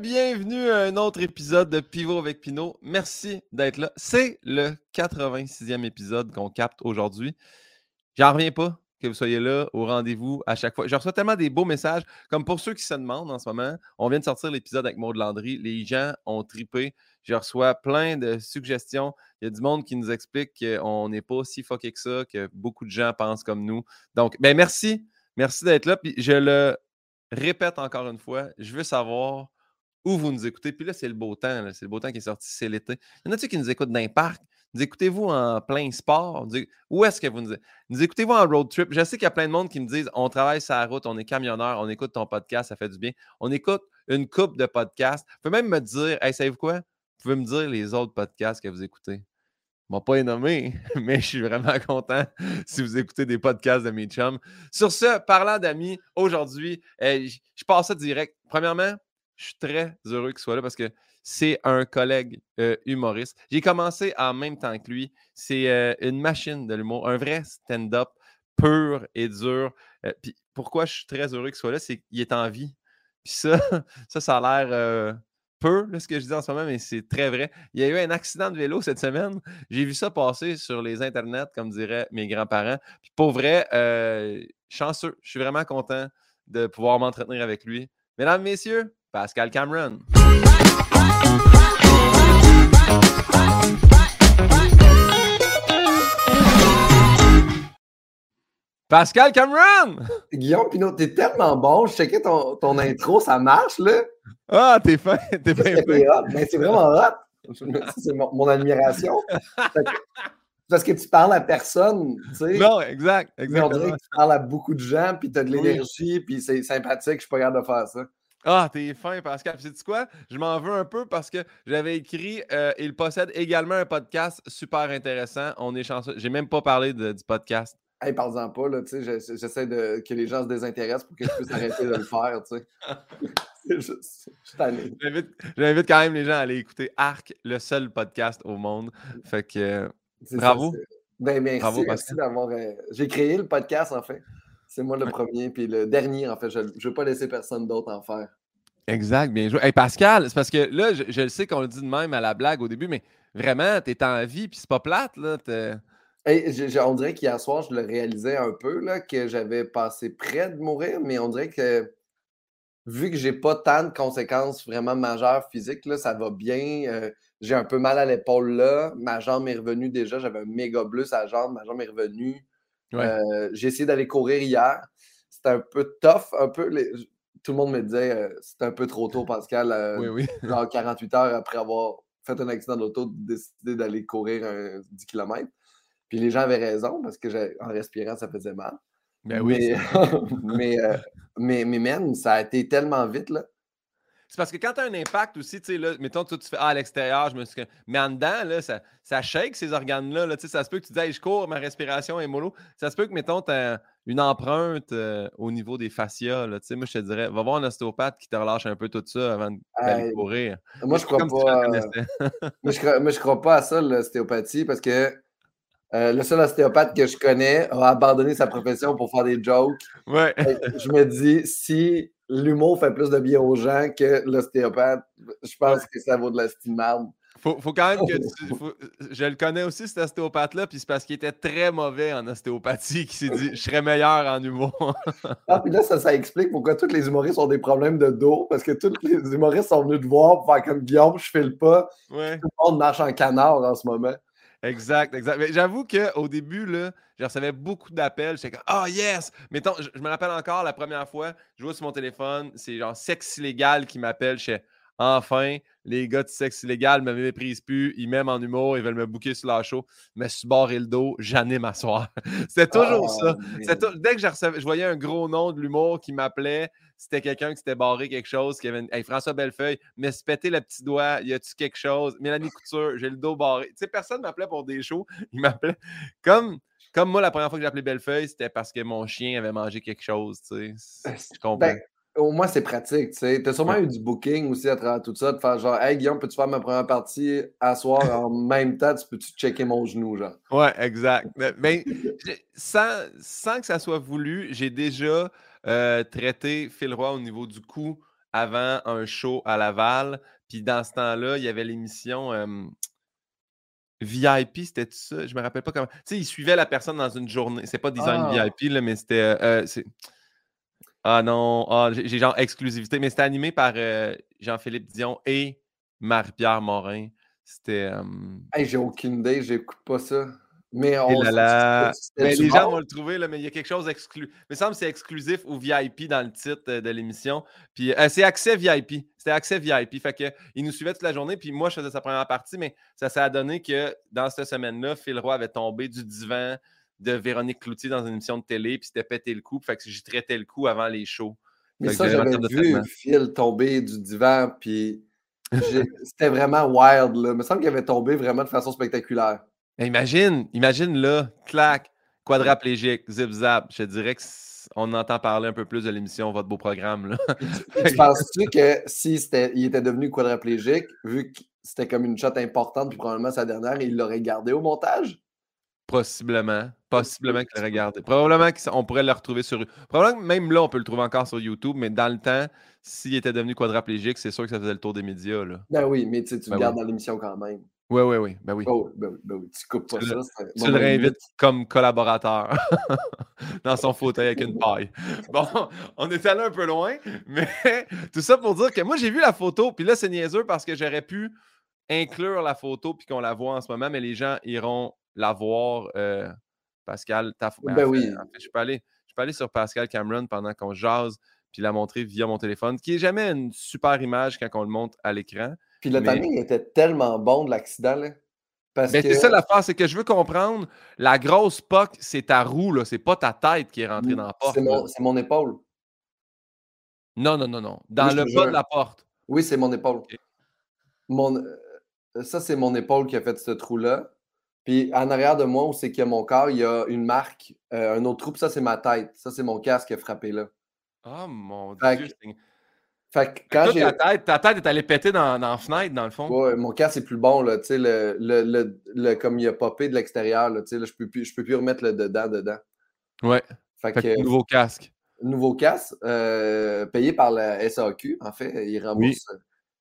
Bienvenue à un autre épisode de Pivot avec Pinot. Merci d'être là. C'est le 86e épisode qu'on capte aujourd'hui. J'en reviens pas que vous soyez là au rendez-vous à chaque fois. Je reçois tellement des beaux messages. Comme pour ceux qui se demandent en ce moment, on vient de sortir l'épisode avec Maud Landry. Les gens ont tripé. Je reçois plein de suggestions. Il y a du monde qui nous explique qu'on n'est pas aussi fucké que ça, que beaucoup de gens pensent comme nous. Donc, ben merci. Merci d'être là. Puis je le répète encore une fois, je veux savoir où vous nous écoutez. Puis là, c'est le beau temps. C'est le beau temps qui est sorti, c'est l'été. Il y en a-tu qui nous écoutent dans les parcs? Nous écoutez-vous en plein sport? Où est-ce que vous nous, nous écoutez-vous en road trip? Je sais qu'il y a plein de monde qui me disent on travaille sur la route, on est camionneur, on écoute ton podcast, ça fait du bien. On écoute une coupe de podcasts. Vous pouvez même me dire, hey, savez-vous quoi? Vous pouvez me dire les autres podcasts que vous écoutez. Je ne pas nommé, mais je suis vraiment content si vous écoutez des podcasts de mes chums. Sur ce, parlant d'amis, aujourd'hui, euh, je passe ça direct. Premièrement, je suis très heureux qu'il soit là parce que c'est un collègue euh, humoriste. J'ai commencé en même temps que lui. C'est euh, une machine de l'humour, un vrai stand-up pur et dur. puis pourquoi je suis très heureux qu'il soit là, c'est qu'il est en vie. Puis ça, ça, ça a l'air peu, ce que je dis en ce moment, mais c'est très vrai. Il y a eu un accident de vélo cette semaine. J'ai vu ça passer sur les internets, comme diraient mes grands-parents. Puis pour vrai, euh, chanceux. Je suis vraiment content de pouvoir m'entretenir avec lui. Mesdames, Messieurs, Pascal Cameron. Pascal Cameron! Guillaume Pinot, t'es tellement bon. Je checkais ton, ton intro, ça marche, là. Ah, t'es fin, t'es bien fin. Ben, c'est vraiment hot. C'est mon, admiration. Parce que tu parles à personne, tu sais. Non, exact, Mais on dirait que tu parles à beaucoup de gens, puis tu as de l'énergie, puis c'est sympathique. Je suis pas capable de faire ça. Ah, t'es fin, Pascal. Puis, sais-tu quoi? Je m'en veux un peu parce que j'avais écrit euh, il possède également un podcast super intéressant. On est chanceux. J'ai même pas parlé du podcast. Hey, parle-en pas, là, tu sais, j'essaie de, que les gens se désintéressent pour que je puisse arrêter de le faire, tu sais. J'invite quand même les gens à aller écouter Arc, le seul podcast au monde. Fait que, bravo. ben, merci, merci d'avoir... Euh, j'ai créé le podcast, en fait. C'est moi le premier, puis le dernier, en fait. Je ne veux pas laisser personne d'autre en faire. Exact, bien joué. Hey, Pascal, c'est parce que là, je, je le sais qu'on le dit de même à la blague au début, mais vraiment, tu es en vie, puis c'est pas plate, là on dirait qu'hier soir, je le réalisais un peu, là, que j'avais passé près de mourir, mais on dirait que vu que j'ai pas tant de conséquences vraiment majeures physiques, là, ça va bien. Euh, j'ai un peu mal à l'épaule là. Ma jambe est revenue déjà. J'avais un méga bleu à la jambe. Ma jambe est revenue. Euh, j'ai essayé d'aller courir hier. C'était un peu tough, un peu. Tout le monde me disait euh, c'était un peu trop tôt, Pascal. oui, oui. genre 48 heures après avoir fait un accident d'auto, décider d'aller courir un 10 km. Puis les gens avaient raison parce que en respirant, ça faisait mal. Ben oui. Mais, euh, mais, mais, mais, ça a été tellement vite, là. C'est parce que quand tu as un impact aussi, tu sais, là, mettons, tu, tu fais ah, à l'extérieur, je me suis. Mais en dedans, là, ça, ça shake ces organes-là. Là, ça se peut que tu dises, je cours, ma respiration est mollo. Ça se peut que, mettons, tu as une empreinte euh, au niveau des fascias. Là, moi, je te dirais, va voir un ostéopathe qui te relâche un peu tout ça avant d'aller courir. Moi, je crois pas. moi, je crois, moi, je crois pas à ça, l'ostéopathie, parce que euh, le seul ostéopathe que je connais a abandonné sa profession pour faire des jokes. Ouais. je me dis, si l'humour fait plus de bien aux gens que l'ostéopathe, je pense que ça vaut de la stimade. Faut, faut quand même que je le connais aussi, cet ostéopathe-là, puis c'est parce qu'il était très mauvais en ostéopathie qu'il s'est dit je serais meilleur en humour. ah, puis là, ça, ça explique pourquoi tous les humoristes ont des problèmes de dos, parce que tous les humoristes sont venus te voir pour faire comme Guillaume, je fais le pas. Ouais. Tout le monde marche en canard en ce moment. Exact, exact. Mais j'avoue qu'au début, là, je recevais beaucoup d'appels. J'étais comme, oh yes! Mettons, je, me rappelle encore la première fois, je vois sur mon téléphone, c'est genre sexe illégal qui m'appelle. Je enfin, les gars de sexe illégal ne me méprisent plus, ils m'aiment en humour, ils veulent me bouquer sur la show, mais suis barré le dos, j'en ai m'asseoir. C'était toujours ça. Ah, dès que je, recevais, je voyais un gros nom de l'humour qui m'appelait, c'était quelqu'un qui s'était barré quelque chose, qui avait hey, François Bellefeuille, mais se péter le petit doigt, y a-tu quelque chose? Mélanie Couture, j'ai le dos barré. Tu sais, personne m'appelait pour des shows. Il m'appelait comme. Comme moi, la première fois que j'ai appelé Bellefeuille, c'était parce que mon chien avait mangé quelque chose, tu sais. Ben, je comprends. Ben, au moins, c'est pratique, tu sais. T'as sûrement eu du booking aussi à travers tout ça, de faire genre, hey Guillaume, peux-tu faire ma première partie à soir en même temps, tu peux-tu checker mon genou, genre? Ouais, exact. Mais, sans, sans, que ça soit voulu, j'ai déjà euh, traité Phil Roy au niveau du cou avant un show à Laval. Puis dans ce temps-là, il y avait l'émission euh, VIP, c'était ça? Je me rappelle pas comment. Tu sais, il suivait la personne dans une journée. C'est pas design Ah. VIP, là, mais c'était. euh, ah non, ah, j'ai genre exclusivité, mais c'était animé par euh, Jean-Philippe Dion et Marie-Pierre Morin. C'était. Hey, j'ai aucune idée, j'écoute pas ça. Mais on là là. Mais les gens vont le trouver, là, mais il y a quelque chose d'exclu. Il me semble que c'est exclusif ou VIP dans le titre euh, de l'émission. Puis euh, c'est accès VIP. C'était accès VIP. Fait que il nous suivait toute la journée. Puis moi, je faisais sa première partie, mais ça s'est donné que dans cette semaine-là, Phil Roy avait tombé du divan de Véronique Cloutier dans une émission de télé, puis c'était pété le coup. Fait que j'y traitais le coup avant les shows. Mais Fait ça, j'avais vu. Phil tomber du divan, puis c'était vraiment wild. Là. Il me semble qu'il avait tombé vraiment de façon spectaculaire. Imagine, imagine là, clac, quadraplégique, zip zap. Je te dirais que c- on entend parler un peu plus de l'émission Votre beau programme. Là. Tu penses-tu que si c'était, il était devenu quadraplégique, vu que c'était comme une shot importante, puis probablement sa dernière, il l'aurait gardé au montage? Possiblement. Possiblement qu'il le regardait. Probablement qu'on pourrait le retrouver sur. Probablement que même là, on peut le trouver encore sur YouTube, mais dans le temps, s'il était devenu quadraplégique, c'est sûr que ça faisait le tour des médias. Là. Ben oui, mais tu Ben le gardes oui. dans l'émission quand même. Oui, oui, oui. Ben oui. Oh, ben, ben oui, tu coupes pas Tu ça. le- Tu bon, le ben, réinvites comme collaborateur dans son fauteuil avec une paille. Bon, on est allé un peu loin, mais tout ça pour dire que moi, j'ai vu la photo, puis là, c'est niaiseux parce que j'aurais pu inclure la photo puis qu'on la voit en ce moment, mais les gens iront la voir. euh, Pascal, ta Ben en fait- oui. en fait, je, peux aller, je peux aller sur Pascal Cameron pendant qu'on jase puis la montrer via mon téléphone, qui est jamais une super image quand on le monte à l'écran. Puis le mais- timing était tellement bon de l'accident, là. Parce Ben, que c'est ça l'affaire, c'est que je veux comprendre, la grosse POC, c'est ta roue, là, c'est pas ta tête qui est rentrée dans la porte. c'est mon, c'est mon épaule. Non, non, non, non. Dans Oui, le bas de la porte. Oui, c'est mon épaule. Mon, euh, ça, c'est mon épaule qui a fait ce trou-là. Puis en arrière de moi, où c'est qu'il y a mon corps, il y a une marque, euh, un autre trou, puis ça, c'est ma tête. Ça, c'est mon casque qui a frappé là. Oh mon Fait Dieu. que- Fait que quand j'ai. ta, tête, ta tête est allée péter dans, dans la fenêtre, dans le fond. Ouais, mon casque est plus bon, là. Tu sais, le, le, le, le- comme il a popé de l'extérieur, là. Tu sais, là, je peux plus, je peux plus remettre le dedans dedans. Ouais. Fait, Fait que, que nouveau casque. nouveau casque, euh, payé par la SAQ, en fait, il rembourse,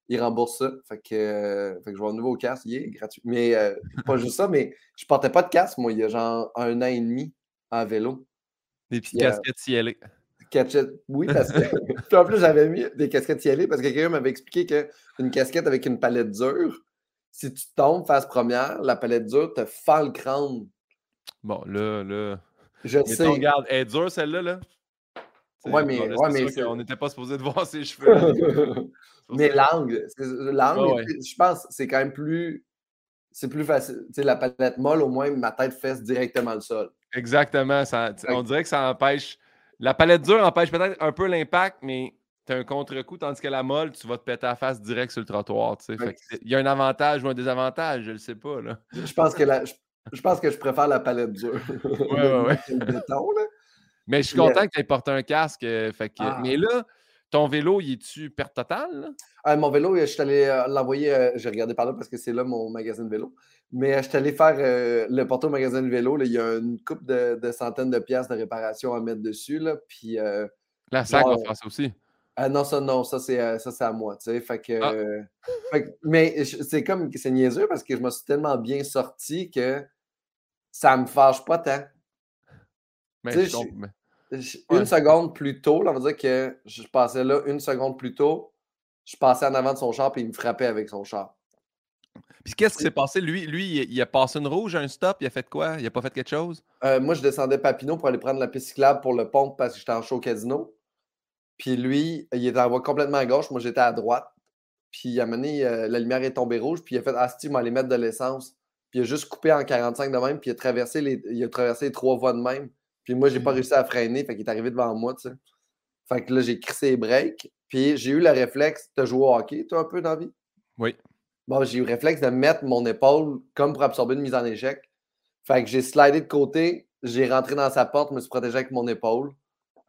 il rembourse ça. Fait que, euh, fait que je vois un nouveau casque, il est gratuit. Mais euh, pas juste ça, mais je portais pas de casque, moi, il y a genre un an et demi en vélo. Des petites euh, casquettes cielées. Oui, parce que. Puis en plus, j'avais mis des casquettes cielées parce que quelqu'un m'avait expliqué qu'une casquette avec une palette dure, si tu tombes face première, la palette dure te fend le crâne. Bon, là, là. Je Mais sais. regarde, elle est dure celle-là, là? Ouais, mais- bon, ouais, mais qu'on n'était pas supposé de voir ses cheveux. Mais l'angle, l'angle, ouais. je pense, c'est quand même plus. C'est plus facile. Tu sais, la palette molle, au moins, ma tête fesse directement le sol. Exactement. Ça, on dirait que ça empêche. La palette dure empêche peut-être un peu l'impact, mais tu as un contre-coup, tandis que la molle, tu vas te péter la face direct sur le trottoir. Il y a un avantage ou un désavantage, je le sais pas. Là. Je pense que, la, je, je pense que je préfère la palette dure. ouais, ouais. que le béton, là. Mais je suis euh, content que tu aies porté un casque. euh, fait que... Ah. Mais là, ton vélo, il est-tu perte totale? Ah, mon vélo, je suis allé euh, l'envoyer. euh, J'ai regardé par là parce que c'est là mon magasin de vélo. Mais euh, je suis allé faire euh, le porter au magasin de vélo. là, il y a une coupe de, de centaines de pièces de réparation à mettre dessus. Là, puis, euh, La sac va faire ça aussi. non, ça, non, ça, c'est euh, à moi. Tu sais, fait que, Ah. euh, fait que- mais c'est comme c'est niaiseux parce que je me suis tellement bien sorti que ça me fâche pas tant. Mais je je- Ouais. Une seconde plus tôt, là, on va dire que je passais là une seconde plus tôt, je passais en avant de son char et il me frappait avec son char. Puis qu'est-ce qui s'est passé? Lui, lui il, il a passé une rouge, un stop, il a fait quoi? Il a pas fait quelque chose? Euh, moi, je descendais Papineau pour aller prendre la piste cyclable pour le pont parce que j'étais en show au casino. Puis lui, il était en voie complètement à gauche, moi j'étais à droite. Puis à un moment donné, euh, la lumière est tombée rouge, puis il a fait Ah, il m'a aller mettre de l'essence. Puis il a juste coupé en 45 de même, puis il a traversé les, il a traversé les trois voies de même. Puis moi, j'ai pas Mhm. réussi à freiner, fait qu'il est arrivé devant moi, tu sais. Fait que là, j'ai crissé les breaks, puis j'ai eu le réflexe. T'as joué au hockey, toi, un peu dans la vie? Oui. Bon, j'ai eu le réflexe de mettre mon épaule comme pour absorber une mise en échec. Fait que j'ai slidé de côté, j'ai rentré dans sa porte, me suis protégé avec mon épaule.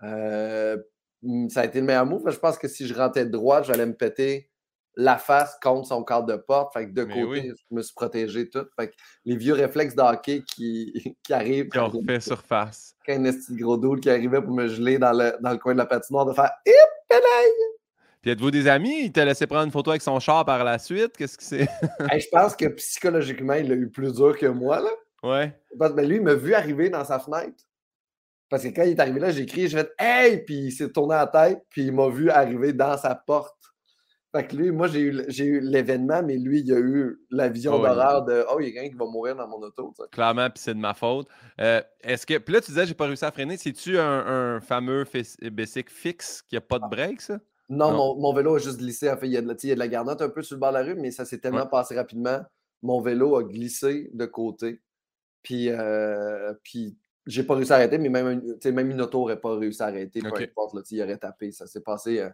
Euh, mm, ça a été le meilleur move. Je pense que si je rentrais de droite, j'allais me péter la face contre son cadre de porte. Fait que de Mais côté, oui. je me suis protégé tout. Fait que les vieux réflexes de hockey qui, qui arrivent, Qui ont refait surface. quand un esti gros doule qui arrivait pour me geler dans le, dans le coin de la patinoire, de faire Hip, pédale! Puis êtes-vous des amis? Il t'a laissé prendre une photo avec son char par la suite? Qu'est-ce que c'est? je pense que psychologiquement, il a eu plus dur que moi. Là. Ouais. Parce que lui, il m'a vu arriver dans sa fenêtre. Parce que quand il est arrivé là, j'ai crié, j'ai fait Hey! Puis il s'est tourné la tête, puis il m'a vu arriver dans sa porte. Fait que lui, moi, j'ai eu, l'événement, mais lui, il a eu la vision d'horreur de Oh, il y a quelqu'un qui va mourir dans mon auto. Clairement, puis c'est de ma faute. Euh, est-ce que. Puis là, tu disais, j'ai pas réussi à freiner. C'est-tu un, fameux bicycle fixe qui a pas de ah. break, ça? Non, Mon, vélo a juste glissé. En fait, il y, a de la, il y a de la garnotte un peu sur le bord de la rue, mais ça s'est tellement passé rapidement. Mon vélo a glissé de côté. Puis, euh, puis j'ai pas réussi à arrêter, mais même, même une auto n'aurait pas réussi à arrêter. Peu importe, là, il aurait tapé. Ça s'est passé. Euh,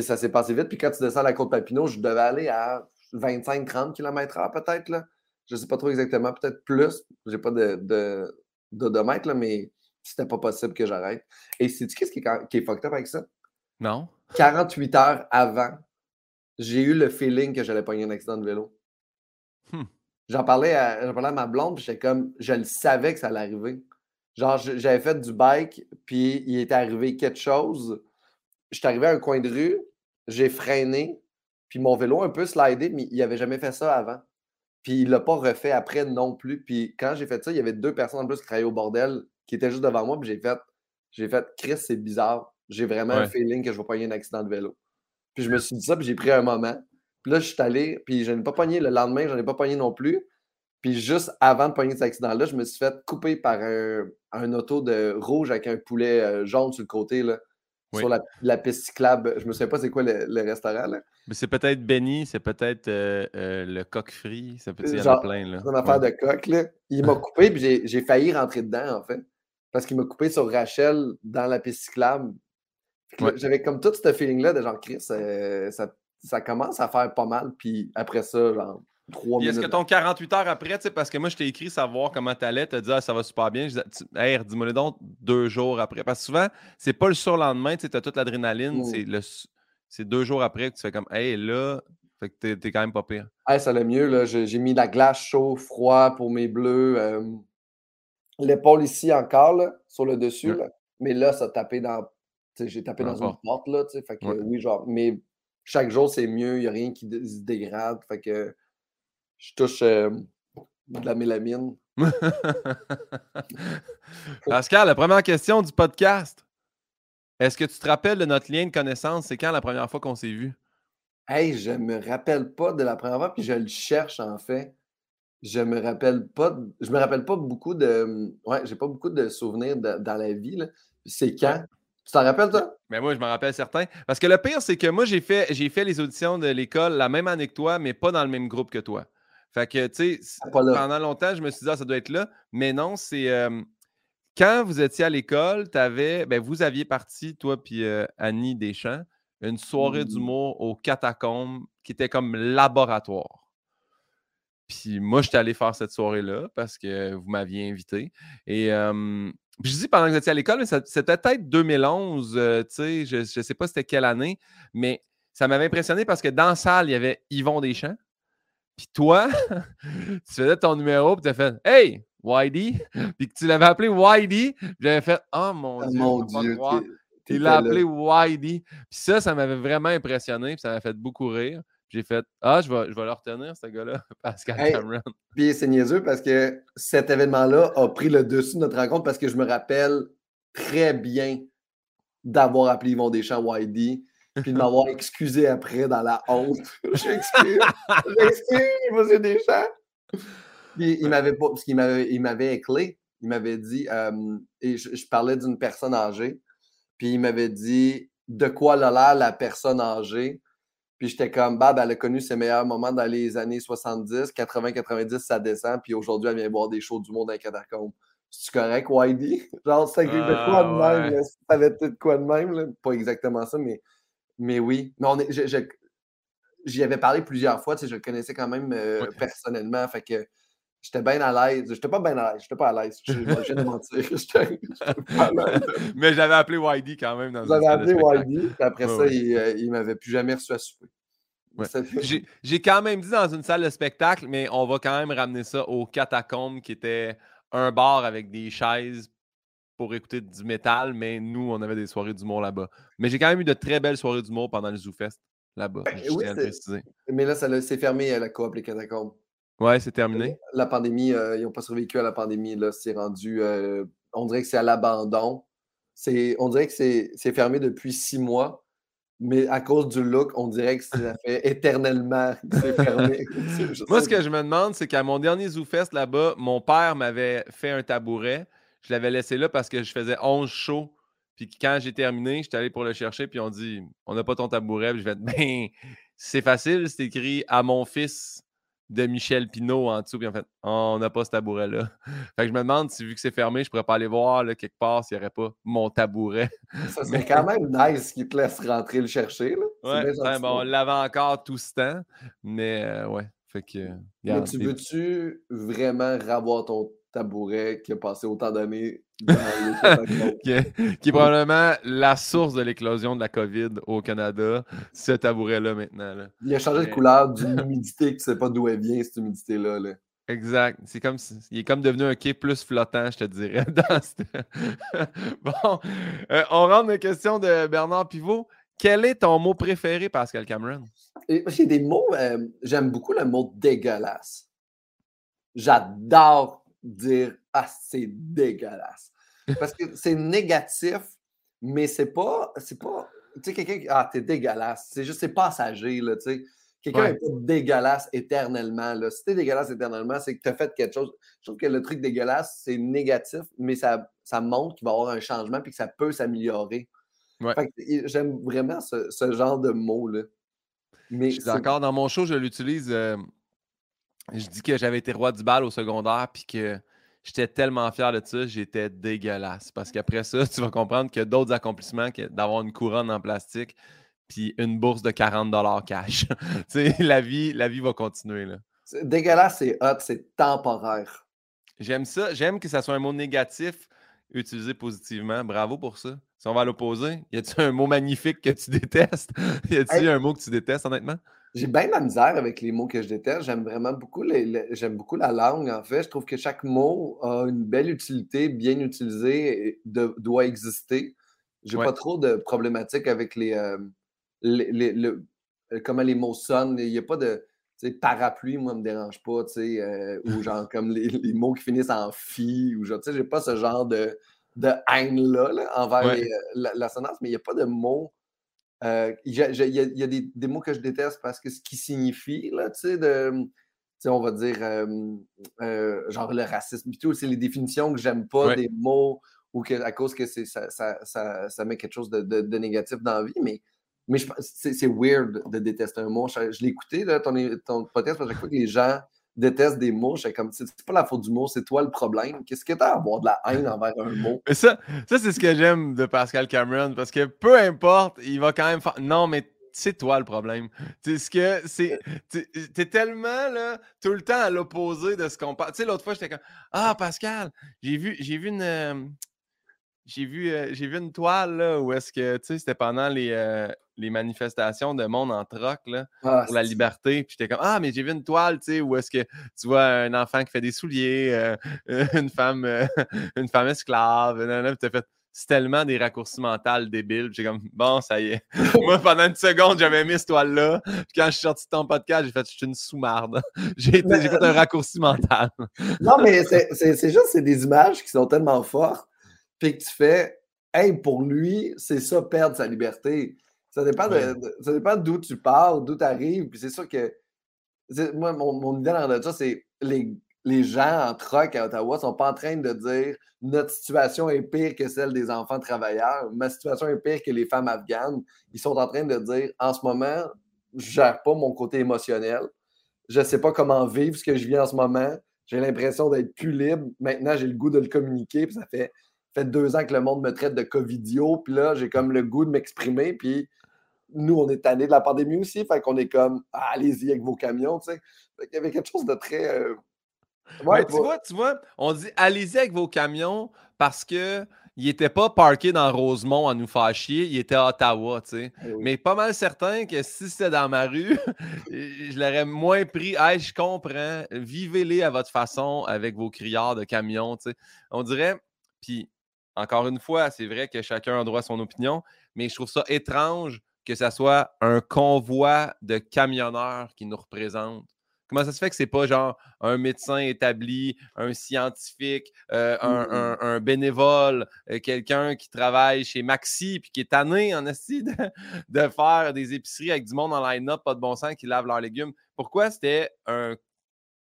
ça s'est passé vite. Puis quand tu descends la côte Papineau, je devais aller à 25-30 km/h peut-être. Là. Je ne sais pas trop exactement, peut-être plus. Je n'ai pas de, de, d'odomètre, là, mais c'était pas possible que j'arrête. Et sais-tu qu'est-ce qui est, qui est fucked up avec ça? Non. 48 heures avant, j'ai eu le feeling que j'allais pogner un accident de vélo. Hmm. J'en parlais, à, parlais à ma blonde, puis j'étais comme, je le savais que ça allait arriver. Genre, j'avais fait du bike, puis il était arrivé quelque chose je suis arrivé à un coin de rue, j'ai freiné, puis mon vélo a un peu slidé, mais il n'avait jamais fait ça avant. Puis il ne l'a pas refait après non plus. Puis quand j'ai fait ça, il y avait deux personnes en plus qui travaillaient au bordel qui étaient juste devant moi, puis j'ai fait, j'ai fait, Chris, c'est bizarre. J'ai vraiment un feeling que je vais pogner un accident de vélo. Puis je me suis dit ça, puis j'ai pris un moment. Puis là, je suis allé, puis je n'ai pas pogné le lendemain, je n'en ai pas pogné non plus. Puis juste avant de pogner cet accident-là, je me suis fait couper par un, auto de rouge avec un poulet euh, jaune sur le côté. Là sur la, piste cyclable. Je ne me souviens pas c'est quoi le, restaurant. Là. Mais c'est peut-être Benny, c'est peut-être euh, euh, le coq frit. Ça peut a plein. Là. C'est une affaire de coq. Là. Il m'a coupé puis j'ai failli rentrer dedans, en fait. Parce qu'il m'a coupé sur Rachel dans la piste cyclable. J'avais comme tout ce feeling-là de genre, Chris, euh, ça, ça, commence à faire pas mal. Puis après ça, genre, est-ce que ton 48 heures après, parce que moi, je t'ai écrit savoir comment t'allais, te dire ah, ça va super bien. Je dis, hey, dis-moi donc deux jours après. Parce que souvent, c'est pas le surlendemain, tu as toute l'adrénaline, c'est le c'est deux jours après que tu fais comme Hey, là, fait que t'es, es quand même pas pire. Hey, ça allait mieux, là. J'ai, mis de la glace chaud, froid pour mes bleus. Euh, l'épaule ici encore, là, sur le dessus, là. Mais là, ça a tapé dans. J'ai tapé dans, une porte, là, tu sais. Fait que oui, genre. Mais chaque jour, c'est mieux, il n'y a rien qui se dégrade. Fait que je touche euh, de la mélamine. Pascal, la première question du podcast. Est-ce que tu te rappelles de notre lien de connaissance? C'est quand la première fois qu'on s'est vu? Hey, je me rappelle pas de la première fois, puis je le cherche en fait. Je me rappelle pas, je me rappelle pas beaucoup de, ouais, j'ai pas beaucoup de souvenirs dans la vie. C'est quand? Tu t'en rappelles, toi? Mais ben, moi, je m'en rappelle certains. Parce que le pire, c'est que moi, j'ai fait, j'ai fait les auditions de l'école la même année que toi, mais pas dans le même groupe que toi. Fait que, tu sais, pendant longtemps, je me suis dit, ah, ça doit être là. Mais non, c'est. quand vous étiez à l'école, avais, ben, vous aviez parti, toi puis Annie Deschamps, une soirée mmh. d'humour au catacombes qui était comme laboratoire. Puis moi, j'étais allé faire cette soirée-là parce que vous m'aviez invité. Et je dis pendant que vous étiez à l'école, mais c'était peut-être 2011, tu sais, je ne sais pas c'était quelle année, mais ça m'avait impressionné parce que dans la salle, il y avait Yvon Deschamps. Puis toi, tu faisais ton numéro, puis tu as fait Hey, Whitey! Puis que tu l'avais appelé Whitey, j'avais fait Oh mon ah, Dieu, mon Dieu tu l'as appelé Whitey. Puis ça, ça m'avait vraiment impressionné, puis ça m'a fait beaucoup rire. J'ai fait Ah, je vais, je vais le retenir, ce gars-là, Pascal Cameron. Puis c'est niaiseux parce que cet événement-là a pris le dessus de notre rencontre parce que je me rappelle très bien d'avoir appelé Yvon Deschamps Whitey puis de m'avoir excusé après dans la honte. J'excuse, j'excuse, monsieur Deschamps. Puis il m'avait pas, parce qu'il m'avait, il m'avait éclé. Il m'avait dit, euh, et je, parlais d'une personne âgée, puis il m'avait dit de quoi l'a l'air la personne âgée. Puis j'étais comme, bah, elle a connu ses meilleurs moments dans les années 70, 80, 90, ça descend, puis aujourd'hui, elle vient boire des shows du monde les catacombes. C'est correct, Whitey? Genre, c'était de quoi de ah, même? Ça avait peut-être quoi de même? Pas exactement ça, mais mais oui, mais on est, j'y avais parlé plusieurs fois, tu sais, je le connaissais quand même euh, personnellement, fait que j'étais bien à l'aise. J'étais pas bien à l'aise, j'étais pas à l'aise, je viens de mentir. mais j'avais appelé YD quand même. J'avais appelé YD, puis après ça, il, euh, il m'avait plus jamais reçu à souper. J'ai quand même dit dans une salle de spectacle, mais on va quand même ramener ça au catacombe qui était un bar avec des chaises pour écouter du métal, mais nous, on avait des soirées d'humour là-bas. Mais j'ai quand même eu de très belles soirées d'humour pendant le ZooFest là-bas. Ben, oui, mais là, ça c'est fermé à la coop Les Catacombes. Ouais, c'est terminé. La pandémie, euh, ils n'ont pas survécu à la pandémie. Là, c'est rendu. Euh, on dirait que c'est à l'abandon. On dirait que c'est fermé depuis six mois. Mais à cause du look, on dirait que ça fait éternellement que c'est fermé. Moi, ce que je me demande, c'est qu'à mon dernier ZooFest là-bas, mon père m'avait fait un tabouret. Je l'avais laissé là parce que je faisais 11 shows. Puis quand j'ai terminé, j'étais allé pour le chercher. Puis on dit On n'a pas ton tabouret. Puis je vais Ben, c'est facile, c'est écrit à mon fils de Michel Pinault en dessous. Puis en fait, on n'a pas ce tabouret-là. Fait que je me demande si, vu que c'est fermé, je pourrais pas aller voir là, quelque part s'il n'y aurait pas mon tabouret. Ça serait quand même nice qu'il te laisse rentrer le chercher. Là. Ouais, ben, bon, on l'avait encore tout ce temps. Mais euh, ouais. Fait que. Mais tu veux-tu vraiment revoir ton tabouret qui a passé autant d'années qui, est, probablement la source de l'éclosion de la COVID au Canada, ce tabouret-là maintenant. Il a changé de couleur d'une humidité tu ne sais pas d'où elle vient, cette humidité-là. Exact. C'est comme il est comme devenu un quai plus flottant, je te dirais. bon, euh, on rentre dans la question de Bernard Pivot. Quel est ton mot préféré, Pascal Cameron? J'ai des mots, euh, j'aime beaucoup le mot dégueulasse. J'adore dire Ah, c'est dégueulasse. Parce que c'est négatif, mais c'est pas. C'est pas. Tu sais, quelqu'un qui. Ah, t'es dégueulasse. C'est juste, c'est passager, là, tu sais. Quelqu'un n'est pas dégueulasse éternellement. Là. Si t'es dégueulasse éternellement, c'est que tu as fait quelque chose. Je trouve que le truc dégueulasse, c'est négatif, mais ça, ça montre qu'il va y avoir un changement et que ça peut s'améliorer. J'aime vraiment ce, genre de mots-là. Mais je suis d'accord. Dans mon show, je l'utilise. Euh, je dis que j'avais été roi du bal au secondaire, puis que j'étais tellement fier de ça, j'étais dégueulasse. Parce qu'après ça, tu vas comprendre qu'il y a d'autres accomplissements que d'avoir une couronne en plastique, puis une bourse de 40 cash. tu sais, la vie, la vie va continuer. Là. Dégueulasse, c'est hot, c'est temporaire. J'aime ça. J'aime que ça soit un mot négatif utilisé positivement. Bravo pour ça. Si on va à l'opposé, y a-t-il un mot magnifique que tu détestes? y a-t-il un mot que tu détestes, honnêtement? J'ai bien la misère avec les mots que je déteste. J'aime vraiment beaucoup, les, j'aime beaucoup la langue, en fait. Je trouve que chaque mot a une belle utilité, bien utilisé, et doit exister. J'ai n'ai pas trop de problématiques avec les, euh, les, le, euh, comment les mots sonnent. Il n'y a pas de parapluie, moi, ne me dérange pas, euh, ou genre comme les, mots qui finissent en fi, ou genre, tu sais, j'ai pas ce genre de, de haine-là envers la, la, mais il n'y a pas de mots euh, il y a, des, mots que je déteste parce que ce qui signifie, là, tu sais, de, on va dire, euh, euh, genre le racisme, tout, c'est les définitions que j'aime pas des mots ou que, à cause que ça, ça, met quelque chose de, négatif dans la vie, mais, mais c'est weird de détester un mot. Je, l'ai écouté, ton, ton podcast, parce que les gens déteste des mots. Je comme, c'est pas la faute du mot, c'est toi le problème. Qu'est-ce que t'as à avoir de la haine envers un mot? Mais ça, ça c'est ce que j'aime de Pascal Cameron, parce que peu importe, il va quand même faire. Non, mais c'est toi le problème. Tu ce que c'est. T'es tellement là, tout le temps à l'opposé de ce qu'on parle. Tu sais, l'autre fois, j'étais comme Ah, Pascal, j'ai vu, j'ai vu une. Euh, j'ai vu, euh, j'ai vu une toile là, où est-ce que, tu sais, c'était pendant les, euh, les manifestations de monde en troc là, ah, pour la liberté. Puis j'étais comme, ah, mais j'ai vu une toile, tu sais, où est-ce que tu vois un enfant qui fait des souliers, euh, une, femme, une femme esclave. Puis fait, c'est tellement des raccourcis mentaux débiles. J'ai comme, bon, ça y est. Moi, pendant une seconde, j'avais mis cette toile-là. Puis quand je suis sorti de ton podcast, j'ai fait, je suis une sous-marde. J'ai fait un raccourci mental. non, mais c'est juste, c'est des images qui sont tellement fortes puis que tu fais, hey, pour lui, c'est ça, perdre sa liberté. Ça dépend de, d'où tu pars, d'où tu arrives. Puis c'est sûr que, moi, mon, mon idée dans ça, c'est les, les gens en troc à Ottawa sont pas en train de dire notre situation est pire que celle des enfants travailleurs, ma situation est pire que les femmes afghanes. Ils sont en train de dire en ce moment, je gère pas mon côté émotionnel. Je sais pas comment vivre ce que je vis en ce moment. J'ai l'impression d'être plus libre. Maintenant, j'ai le goût de le communiquer. Puis ça fait fait deux ans que le monde me traite de covidio, puis là, j'ai comme le goût de m'exprimer, puis nous, on est tanné de la pandémie aussi, fait qu'on est comme, ah, allez-y avec vos camions, tu sais. Il y avait quelque chose de très... Euh, ouais, tu vois, tu vois, on dit, allez-y avec vos camions parce que il n'était pas parké dans Rosemont à nous faire chier, il était à Ottawa, tu sais. Eh Mais pas mal certain que si c'était dans ma rue, je l'aurais moins pris. Hey, je comprends, vivez-les à votre façon avec vos criards de camions, tu sais. On dirait, puis encore une fois, c'est vrai que chacun a droit à son opinion, mais je trouve ça étrange que ce soit un convoi de camionneurs qui nous représente. Comment ça se fait que c'est pas genre un médecin établi, un scientifique, euh, mmh. un, bénévole, euh, quelqu'un qui travaille chez Maxi puis qui est tanné en esti de, de, faire des épiceries avec du monde en line-up, pas de bon sens, qui lave leurs légumes? Pourquoi c'était un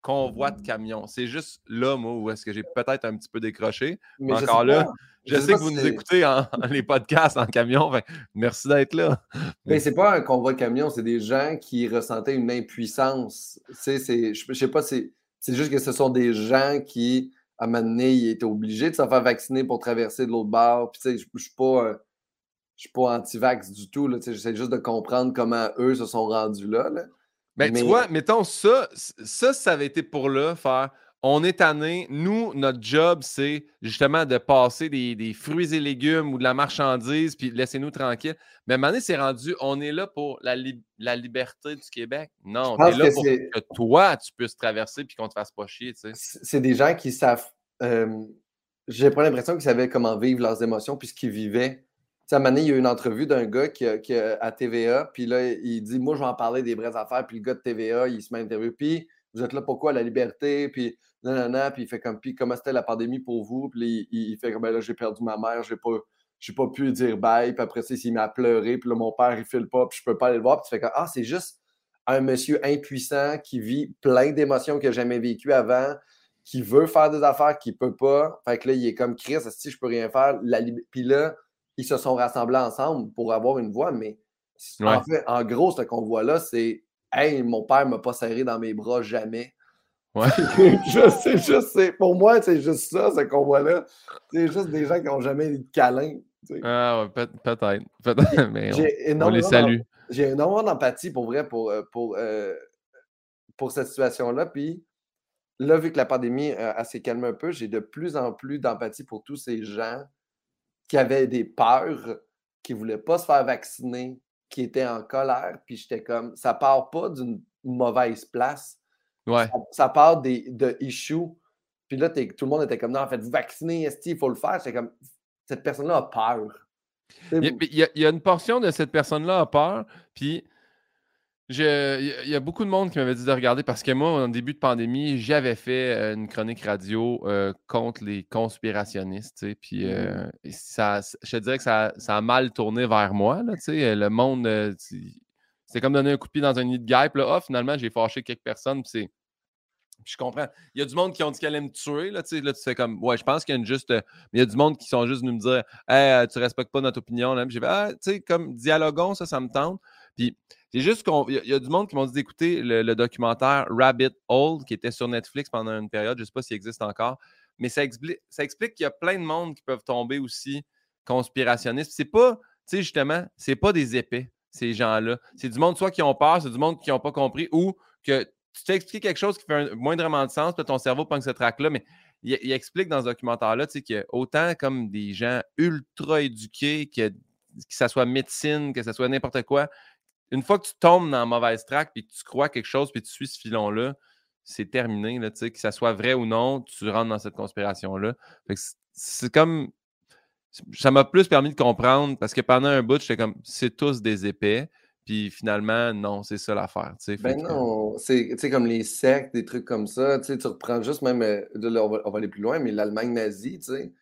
convoi de camions? C'est juste là, moi, où est-ce que j'ai peut-être un petit peu décroché. Mais encore là, je, sais, que vous nous écoutez en, les podcasts en camion. merci d'être là. Mais c'est pas un convoi de camions, c'est des gens qui ressentaient une impuissance. Sais, je, sais pas, c'est juste que ce sont des gens qui, à un moment donné, ils étaient obligés de se faire vacciner pour traverser de l'autre bord. Puis, tu sais, je, ne suis pas. je suis pas anti-vax du tout. J'essaie juste de comprendre comment eux se sont rendus là. là. Ben, mais... tu vois, mettons ça, ça, ça avait été pour là, faire on est tanné. Nous, notre job, c'est justement de passer des, fruits et légumes ou de la marchandise, puis laissez-nous tranquilles. Mais à un moment donné, c'est rendu, on est là pour la, la liberté du Québec. Non, on est là pour que toi, tu puisses traverser puis qu'on te fasse pas chier. Tu sais. C'est des gens qui savent. Euh, j'ai pas l'impression qu'ils savaient comment vivre leurs émotions puisqu'ils vivaient sais, à il y a eu une entrevue d'un gars qui, qui, à TVA, puis là, il dit Moi, je vais en parler des vraies affaires, puis le gars de TVA, il se met à interview, puis vous êtes là pourquoi? La liberté, puis non, puis il fait comme, puis comment c'était la pandémie pour vous, puis il, fait comme, ben là, j'ai perdu ma mère, j'ai pas. J'ai pas pu dire bye, puis après ça, il m'a pleuré, puis là, mon père, il file pas, puis je peux pas aller le voir, puis tu fais comme, ah, c'est juste un monsieur impuissant qui vit plein d'émotions qu'il n'a jamais vécues avant, qui veut faire des affaires qu'il peut pas. Fait que là, il est comme Chris, si je peux rien faire? Puis là, ils se sont rassemblés ensemble pour avoir une voix, mais en fait, en gros, ce convoi-là, c'est Hey, mon père ne m'a pas serré dans mes bras jamais. Ouais. je sais, je sais. Pour moi, c'est juste ça, ce convoi-là. C'est juste des gens qui n'ont jamais eu de câlin. Ah ouais, peut-être. Peut mais on, les salue. J'ai énormément d'empathie pour vrai pour, euh, pour, euh, pour cette situation-là. Puis là, vu que la pandémie euh, s'est calmée un peu, j'ai de plus en plus d'empathie pour tous ces gens qui avaient des peurs, qui ne voulaient pas se faire vacciner, qui étaient en colère. Puis j'étais comme, ça part pas d'une mauvaise place. Ouais. Ça, part des, de issues. Puis là, tout le monde était comme, non, en fait, vacciner, il faut le faire. J'étais comme, cette personne-là a peur. Il y, a, il y, a, une portion de cette personne-là a peur. Puis il y, a beaucoup de monde qui m'avait dit de regarder parce que moi, en début de pandémie, j'avais fait euh, une chronique radio euh, contre les conspirationnistes. Puis euh, ça, je te dirais que ça, a mal tourné vers moi. Là, le monde, c'est comme donner un coup de pied dans un nid de guêpe. Là. Ah, finalement, j'ai fâché quelques personnes. Puis je comprends. Il y a du monde qui ont dit qu'elle allait me tuer. Là, là, tu fais comme, ouais, je pense qu'il y a une juste. Mais il y a du monde qui sont juste venus me dire, hey, tu respectes pas notre opinion. Là. J'ai fait, ah, tu sais, comme dialoguons, ça, ça me tente. Puis c'est juste qu'il y, a du monde qui m'ont dit d'écouter le, documentaire Rabbit Hole qui était sur Netflix pendant une période. Je ne sais pas s'il existe encore. Mais ça, explique, ça explique qu'il y a plein de monde qui peuvent tomber aussi conspirationnistes. C'est pas, tu sais, justement, c'est pas des épais, ces gens-là. C'est du monde soit qui ont peur, c'est du monde qui n'ont pas compris ou que tu t'es expliqué quelque chose qui fait un, moindrement de sens, ton cerveau prend ce trac-là, mais il, explique dans ce documentaire-là qu'il y autant comme des gens ultra éduqués, que, que ça soit médecine, que ce soit n'importe quoi, une fois que tu tombes dans la mauvaise track puis que tu crois quelque chose puis tu suis ce filon-là, c'est terminé. Là, que ça soit vrai ou non, tu rentres dans cette conspiration-là. C'est comme. Ça m'a plus permis de comprendre parce que pendant un bout, j'étais comme c'est tous des épais. Puis finalement, non, c'est ça l'affaire. Ben non, c'est comme les sectes, des trucs comme ça. Tu reprends juste même, euh, on, va, aller plus loin, mais l'Allemagne nazie, tu sais.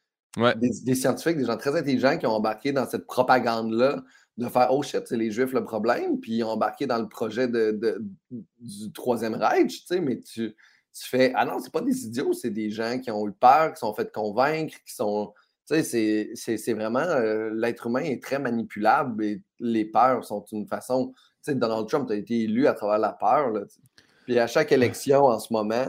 Des, des, scientifiques, des gens très intelligents qui ont embarqué dans cette propagande-là de faire Oh shit, c'est les Juifs le problème, puis embarquer dans le projet de, du Troisième Reich, tu sais, mais tu, tu fais Ah non, c'est pas des idiots, c'est des gens qui ont eu peur, qui sont fait convaincre, qui sont. Tu sais, c'est vraiment. Euh, l'être humain est très manipulable et les peurs sont une façon. Tu sais, Donald Trump a été élu à travers la peur. Là, puis à chaque élection en ce moment,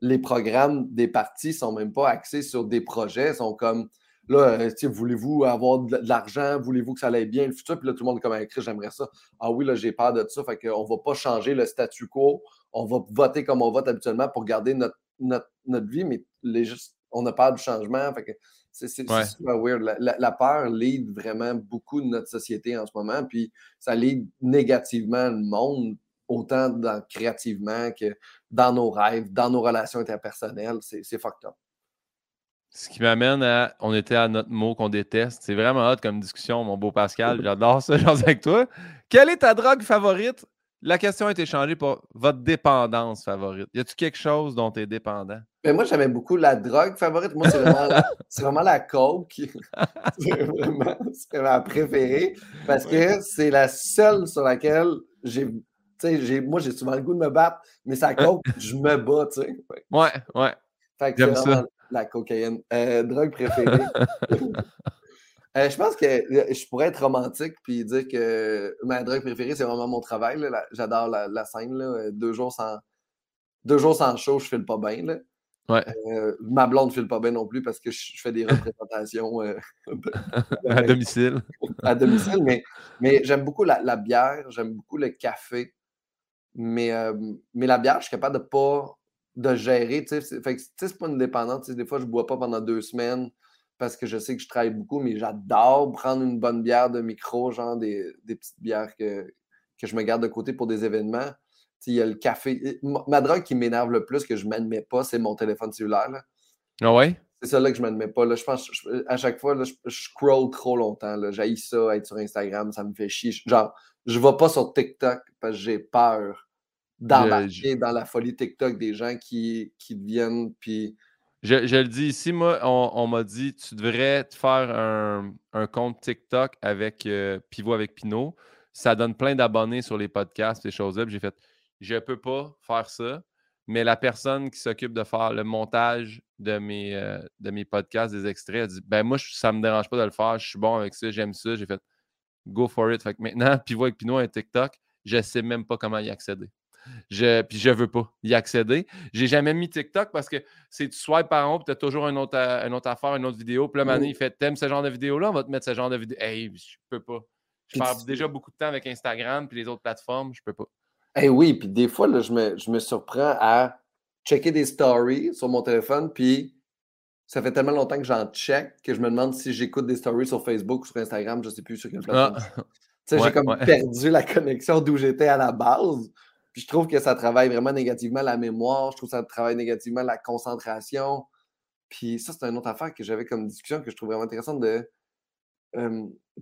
les programmes des partis sont même pas axés sur des projets, sont comme Là, euh, voulez-vous avoir de, l'argent? Voulez-vous que ça aille bien? Le futur? Puis là, tout le monde est comme écrit, j'aimerais ça. Ah oui, là, j'ai peur de ça. Fait qu'on ne va pas changer le statu quo. On va voter comme on vote habituellement pour garder notre, notre, vie, mais les, on a peur du changement. Fait que c'est super weird. La, peur lead vraiment beaucoup de notre société en ce moment. Puis ça lead négativement le monde, autant dans, créativement que dans nos rêves, dans nos relations interpersonnelles. C'est fucked up. Ce qui m'amène à. On était à notre mot qu'on déteste. C'est vraiment hot comme discussion, mon beau Pascal. J'adore ça, j'en avec toi. Quelle est ta drogue favorite? La question a été changée pour votre dépendance favorite. Y a-tu quelque chose dont tu es dépendant? Mais ben, moi, j'aimais beaucoup la drogue favorite. Moi, c'est vraiment, la, vraiment la coke. c'est vraiment ma préférée parce que c'est la seule sur laquelle j'ai. Moi, j'ai souvent le goût de me battre, mais ça coke, je me bats, tu sais. Ouais, ouais. Fait que c'est vraiment la cocaïne. Euh, drogue préférée. Euh, je pense que euh, je pourrais être romantique puis dire que ma drogue préférée, c'est vraiment mon travail. J'adore la, scène. Là. Deux, jours sans, deux jours sans show, je file pas bien. Là. Ouais. ma blonde ne file pas bien non plus parce que je, fais des représentations à domicile. à domicile, mais, mais j'aime beaucoup la, bière, j'aime beaucoup le café. Mais, mais la bière, je suis capable de pas de gérer. C'est pas une dépendante. Des fois, je bois pas pendant deux semaines parce que je sais que je travaille beaucoup, mais j'adore prendre une bonne bière de micro, genre des, petites bières que, que, je me garde de côté pour des événements. Il y a le café. Ma drogue qui m'énerve le plus, que je ne m'admets pas, c'est mon téléphone cellulaire. Ah ouais? C'est ça là que je ne m'admets pas. Là. Je pense à chaque fois, là, je, scroll trop longtemps. J'haïs ça, être sur Instagram, ça me fait chier. Genre, je ne vais pas sur TikTok parce que j'ai peur d'embarquer dans la folie TikTok des gens qui, qui viennent puis. Je, le dis ici, moi, on, m'a dit tu devrais te faire un, compte TikTok avec euh, Pivot avec Pinot. Ça donne plein d'abonnés sur les podcasts, ces choses-là. J'ai fait je peux pas faire ça, mais la personne qui s'occupe de faire le montage de mes, euh, de mes podcasts, des extraits, a dit ben moi, ça me dérange pas de le faire, je suis bon avec ça, j'aime ça. J'ai fait go for it. Fait que maintenant, Pivot avec Pinot un TikTok, je sais même pas comment y accéder. Je, puis je veux pas y accéder. J'ai jamais mis TikTok parce que c'est tu swipes par haut, puis tu as toujours une autre, une autre affaire, une autre vidéo. Puis là, il fait T'aimes ce genre de vidéo-là, on va te mettre ce genre de vidéo. Hey, je peux pas. Je passe déjà beaucoup de temps avec Instagram puis les autres plateformes, je peux pas. Eh oui, puis des fois, là, je, me, je me surprends à checker des stories sur mon téléphone, puis ça fait tellement longtemps que j'en check que je me demande si j'écoute des stories sur Facebook ou sur Instagram, je ne sais plus sur quelle plateforme. Ah. j'ai comme perdu la connexion d'où j'étais à la base. Puis je trouve que ça travaille vraiment négativement la mémoire, je trouve que ça travaille négativement la concentration. Puis ça, c'est une autre affaire que j'avais comme discussion que je trouve vraiment intéressante de.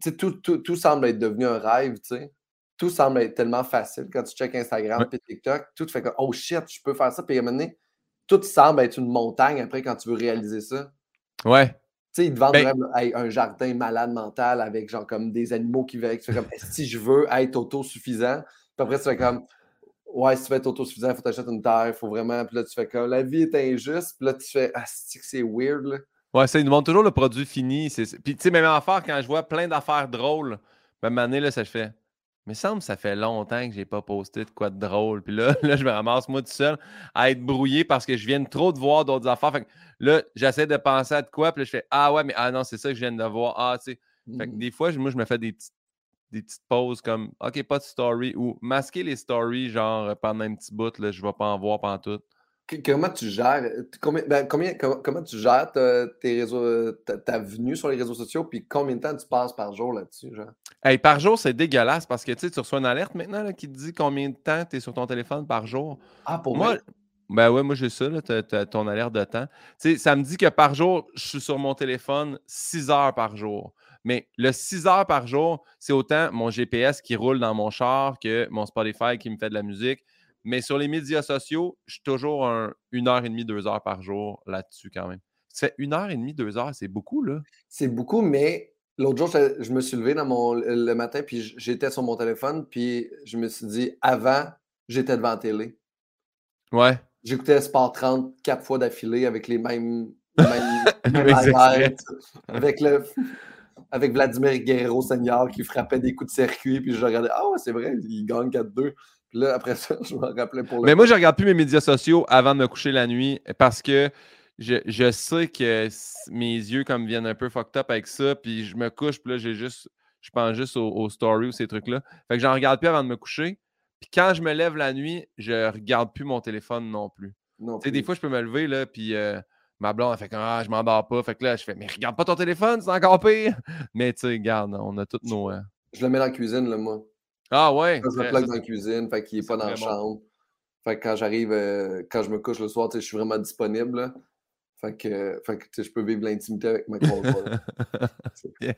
sais, tout, tout, tout, semble être devenu un rêve, tu sais. Tout semble être tellement facile quand tu checkes Instagram et TikTok. Tout fait comme Oh shit, je peux faire ça. Puis à un moment donné, tout semble être une montagne après quand tu veux réaliser ça. Ouais. Tu sais, ils te vendent ben un jardin malade mental avec genre comme des animaux qui veulent. Tu fais comme si je veux être autosuffisant? Puis après, tu fais comme ouais, si tu veux être autosuffisant, il faut t'acheter une terre, il faut vraiment. Puis là, tu fais comme la vie est injuste. Puis là, tu fais ah, c'est weird. Là? Ouais, ça, ils nous montrent toujours le produit fini. Puis, tu sais, même affaire, quand je vois plein d'affaires drôles, même année, là, ça je fais. Mais semble que ça fait longtemps que je n'ai pas posté de quoi de drôle. Puis là, là, je me ramasse moi tout seul à être brouillé parce que je viens trop de voir d'autres affaires. Fait que là, j'essaie de penser à de quoi. Puis là, je fais Ah ouais, mais ah non, c'est ça que je viens de voir. Ah, tu sais. Fait que mmh. des fois, moi, je me fais des petites des petites pauses comme OK, pas de story ou masquer les stories, genre pendant un petit bout, là, je vais pas en voir pendant tout. Comment tu gères combien, ben, combien, comment, tu gères tes réseaux, ta, venue sur les réseaux sociaux, puis combien de temps tu passes par jour là-dessus? Genre? Hey, par jour, c'est dégueulasse parce que tu reçois une alerte maintenant qui te dit combien de temps tu es sur ton téléphone par jour. Ah, pour moi? Ben ouais, moi j'ai ça, là, ton alerte de temps. sais, ça me dit que par jour, je suis sur mon téléphone 6 heures par jour. Mais le 6 heures par jour, c'est autant mon GPS qui roule dans mon char que mon Spotify qui me fait de la musique. Mais sur les médias sociaux, je suis toujours un, une heure et demie, deux heures par jour là-dessus quand même. C'est une heure et demie, deux heures, c'est beaucoup, là. C'est beaucoup, mais l'autre jour, je, me suis levé dans mon, le matin, puis j'étais sur mon téléphone, puis je me suis dit, avant, j'étais devant la télé. Ouais. J'écoutais Sport 30 quatre fois d'affilée avec les mêmes, mêmes, avec le avec Vladimir Guerrero Senior qui frappait des coups de circuit, puis je regardais, ah ouais, c'est vrai, il gagne 4-2. Puis là, après ça, je me rappelais pour le. Mais moi, je regarde plus mes médias sociaux avant de me coucher la nuit parce que je, sais que mes yeux comme viennent un peu fucked up avec ça, puis je me couche, puis là, j'ai juste, je pense juste aux, stories ou ces trucs-là. Fait que j'en regarde plus avant de me coucher. Puis quand je me lève la nuit, je regarde plus mon téléphone non plus. Non plus. Des fois, je peux me lever, là, puis euh, Ma blonde, elle fait que ah, je m'endors pas. Fait que là, je fais, mais regarde pas ton téléphone, c'est encore pire. Mais tu sais, regarde, on a toutes nos. Euh je le mets dans la cuisine, là, moi. Ah ouais? Je le plug dans la cuisine, fait qu'il est, pas dans la chambre. Fait que quand j'arrive, euh, quand je me couche le soir, je suis vraiment disponible. Fait que, fait que je peux vivre l'intimité avec ma. Yeah.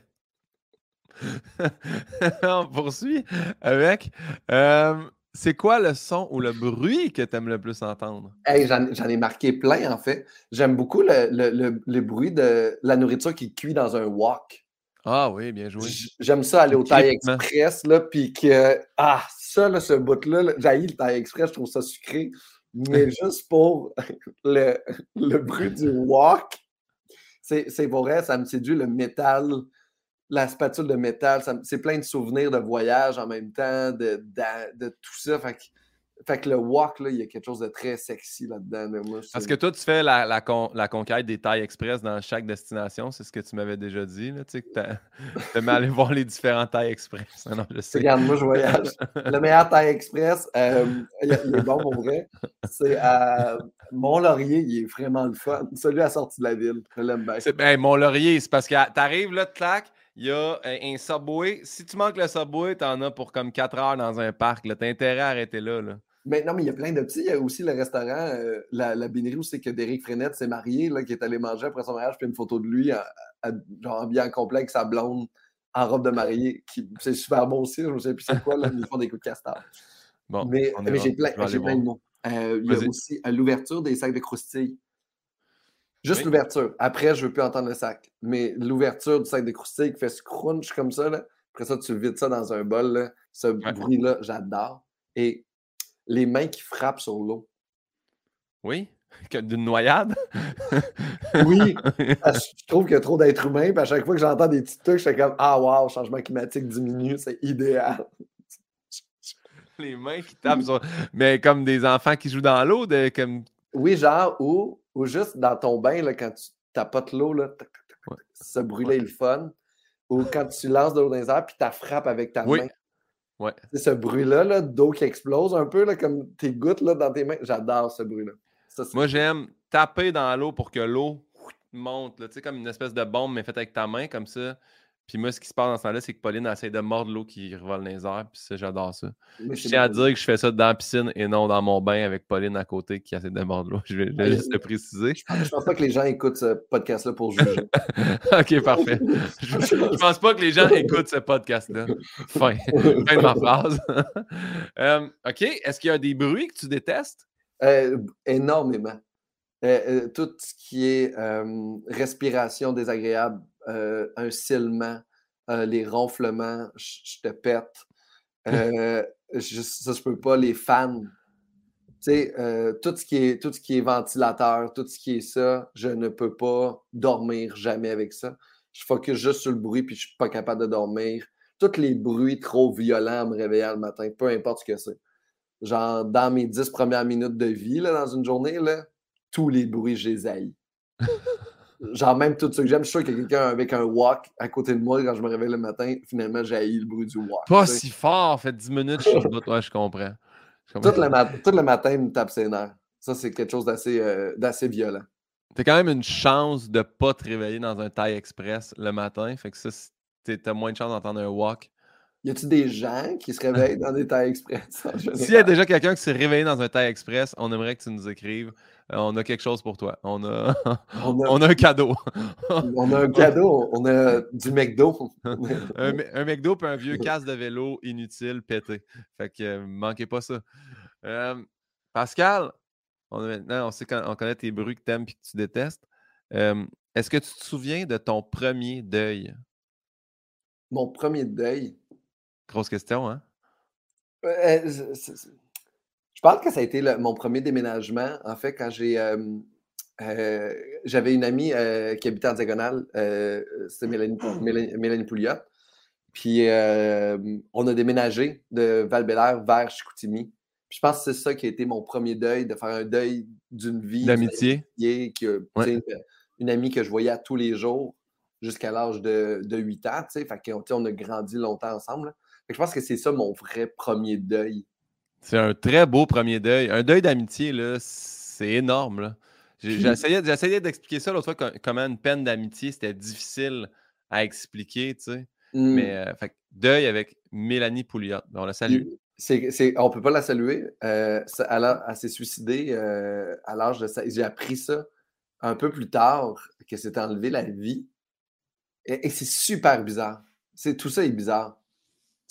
On poursuit avec. euh, c'est quoi le son ou le bruit que tu aimes le plus entendre? Hey, j'en, j'en ai marqué plein, en fait. J'aime beaucoup le, le- le- le bruit de la nourriture qui cuit dans un wok. Ah oui, bien joué. J'aime ça aller Le au crépitement. Express, là, puis que, ah, ça, là, ce bout-là, là, j'haïs le Thai Express, je trouve ça sucré, mais juste pour le, le bruit du wok, c'est c'est vrai, ça me séduit, le métal, la spatule de métal, c'est plein de souvenirs de voyage en même temps, de, de, tout ça, fait que, fait que le wok, là, il y a quelque chose de très sexy là-dedans. Parce que toi, tu fais la, la, con- la conquête des tailles express dans chaque destination. C'est ce que tu m'avais déjà dit. Là, tu sais, que aller voir les différents tailles express. Non, je sais. Regarde, moi, je voyage. Le meilleur Thai Express, euh, il, est bon pour vrai. C'est à Mont-Laurier, il est vraiment le fun. Celui à la sortie de la ville. Je l'aime bien. C'est- ben, Mont-Laurier, c'est parce que t'arrives là, clac, il y a un, un subway. Si tu manques le subway, t'en as pour comme 4 heures dans un parc. T'as intérêt à arrêter là. là. Mais non, mais il y a plein de petits. Il y a aussi le restaurant, euh, la, la où c'est que Derek Frenette s'est marié, là, qui est allé manger après son mariage, puis une photo de lui, à- genre habillé en complet avec sa blonde en robe de mariée. qui C'est super bon aussi. Je me souviens plus c'est quoi, là, ils font des coups de castor. Bon, mais mais j'ai plein, plein de mots. Euh, il y a aussi euh, l'ouverture des sacs de croustilles. Juste Oui. l'ouverture. Après, je ne veux plus entendre le sac. Mais l'ouverture du sac de croustilles qui fait ce crunch comme ça, là. après ça, tu vides ça dans un bol. là. Ce bruit-là, j'adore. Et les mains qui frappent sur l'eau. Oui? D'une noyade? Oui, que je trouve qu'il y a trop d'êtres humains. Puis à chaque fois que j'entends des petits trucs, je fais comme Ah, wow, changement climatique diminue, c'est idéal. Les mains qui tapent sur. Mais comme des enfants qui jouent dans l'eau, de, comme. Oui, genre, ou, ou juste dans ton bain, là, quand tu tapotes l'eau, là, tac, tac, tac, Ouais. ce bruit-là est le fun. Ou quand tu lances de l'eau dans les airs, puis tu frappes avec ta Oui. main. Ouais. C'est ce bruit-là, là, d'eau qui explose un peu, là, comme tes gouttes là, dans tes mains. J'adore ce bruit-là. Moi, j'aime taper dans l'eau pour que l'eau monte. là. Tu sais, comme une espèce de bombe, mais faite avec ta main, comme ça. Puis moi, ce qui se passe dans ce temps-là, c'est que Pauline essaie de mordre l'eau qui revole dans les airs. Puis ça, j'adore ça. Mais Je tiens à dire que je fais ça dans la piscine et non dans mon bain avec Pauline à côté qui essaie de mordre l'eau. Je vais, juste le préciser. Je pense pas que les gens écoutent ce podcast-là pour juger. ok, parfait. Je, je pense pas que les gens écoutent ce podcast-là. Fin. fin de ma phrase. Euh, ok, est-ce qu'il y a des bruits que tu détestes? Euh, énormément. Euh, euh, tout ce qui est respiration désagréable, euh, un silement, euh, les ronflements, je te pète. Euh, je- ça, je peux pas. Les fans. Tu sais, tout, ce qui est, tout ce qui est ventilateur, tout ce qui est ça, je ne peux pas dormir jamais avec ça. Je focus juste sur le bruit puis je suis pas capable de dormir. Tous les bruits trop violents à me réveiller le matin, peu importe ce que c'est genre dans mes dix premières minutes de vie là, dans une journée, là, tous les bruits, je les haïs. genre même tout ce que j'aime, je suis sûr qu'il y a quelqu'un avec un walk à côté de moi quand je me réveille le matin, finalement j'ai haï le bruit du walk. Pas si fort, fait 10 minutes, je. Ouais, je comprends. Je comprends. tout, le mat- tout le matin, il me tape ses nerfs. Ça, c'est quelque chose d'assez euh, d'assez violent. T'as quand même une chance de pas te réveiller dans un Thai Express le matin. Fait que ça, t'as moins de chance d'entendre un walk. Y a-tu des gens qui se réveillent dans des Thai Express S'il y a déjà quelqu'un qui s'est réveillé dans un Thai Express, on aimerait que tu nous écrives. Euh, on a quelque chose pour toi. On a, On a, on a un cadeau. on a un cadeau, on a du McDo. un, McDo puis un vieux casque de vélo inutile pété. Fait que euh, manquez pas ça. Euh, Pascal, on a maintenant, on sait quand- on connaît tes bruits que tu aimes et que tu détestes. Est-ce que tu te souviens de ton premier deuil? Mon premier deuil? Grosse question, hein? Euh, c'est- c'est- c'est- Je pense que ça a été le- mon premier déménagement. En fait, quand j'ai. euh, euh, J'avais une amie euh, qui habitait en diagonale, euh, c'était Mélanie, Mélanie, Mélanie Pouliot. Puis euh, on a déménagé de val vers Chicoutimi. Puis je pense que c'est ça qui a été mon premier deuil, de faire un deuil d'une vie. D'amitié? que, Ouais. Une amie que je voyais à tous les jours jusqu'à l'âge de, de 8 ans. Fait on a grandi longtemps ensemble. Je pense que c'est ça mon vrai premier deuil. C'est un très beau premier deuil. Un deuil d'amitié, là, c'est énorme. là. Essayé d'expliquer ça l'autre fois, co- comment une peine d'amitié, c'était difficile à expliquer, tu sais. Hmm. Mais, euh, fait deuil avec Mélanie Pouliot. On la salue. Puis, c'est- c'est- on ne peut pas la saluer. Euh, ça- elle a- elle s'est suicidée euh, à l'âge de. sa- J'ai appris ça un peu plus tard que s'est enlevé la vie. Et, c'est super bizarre. C'est, tout ça est bizarre.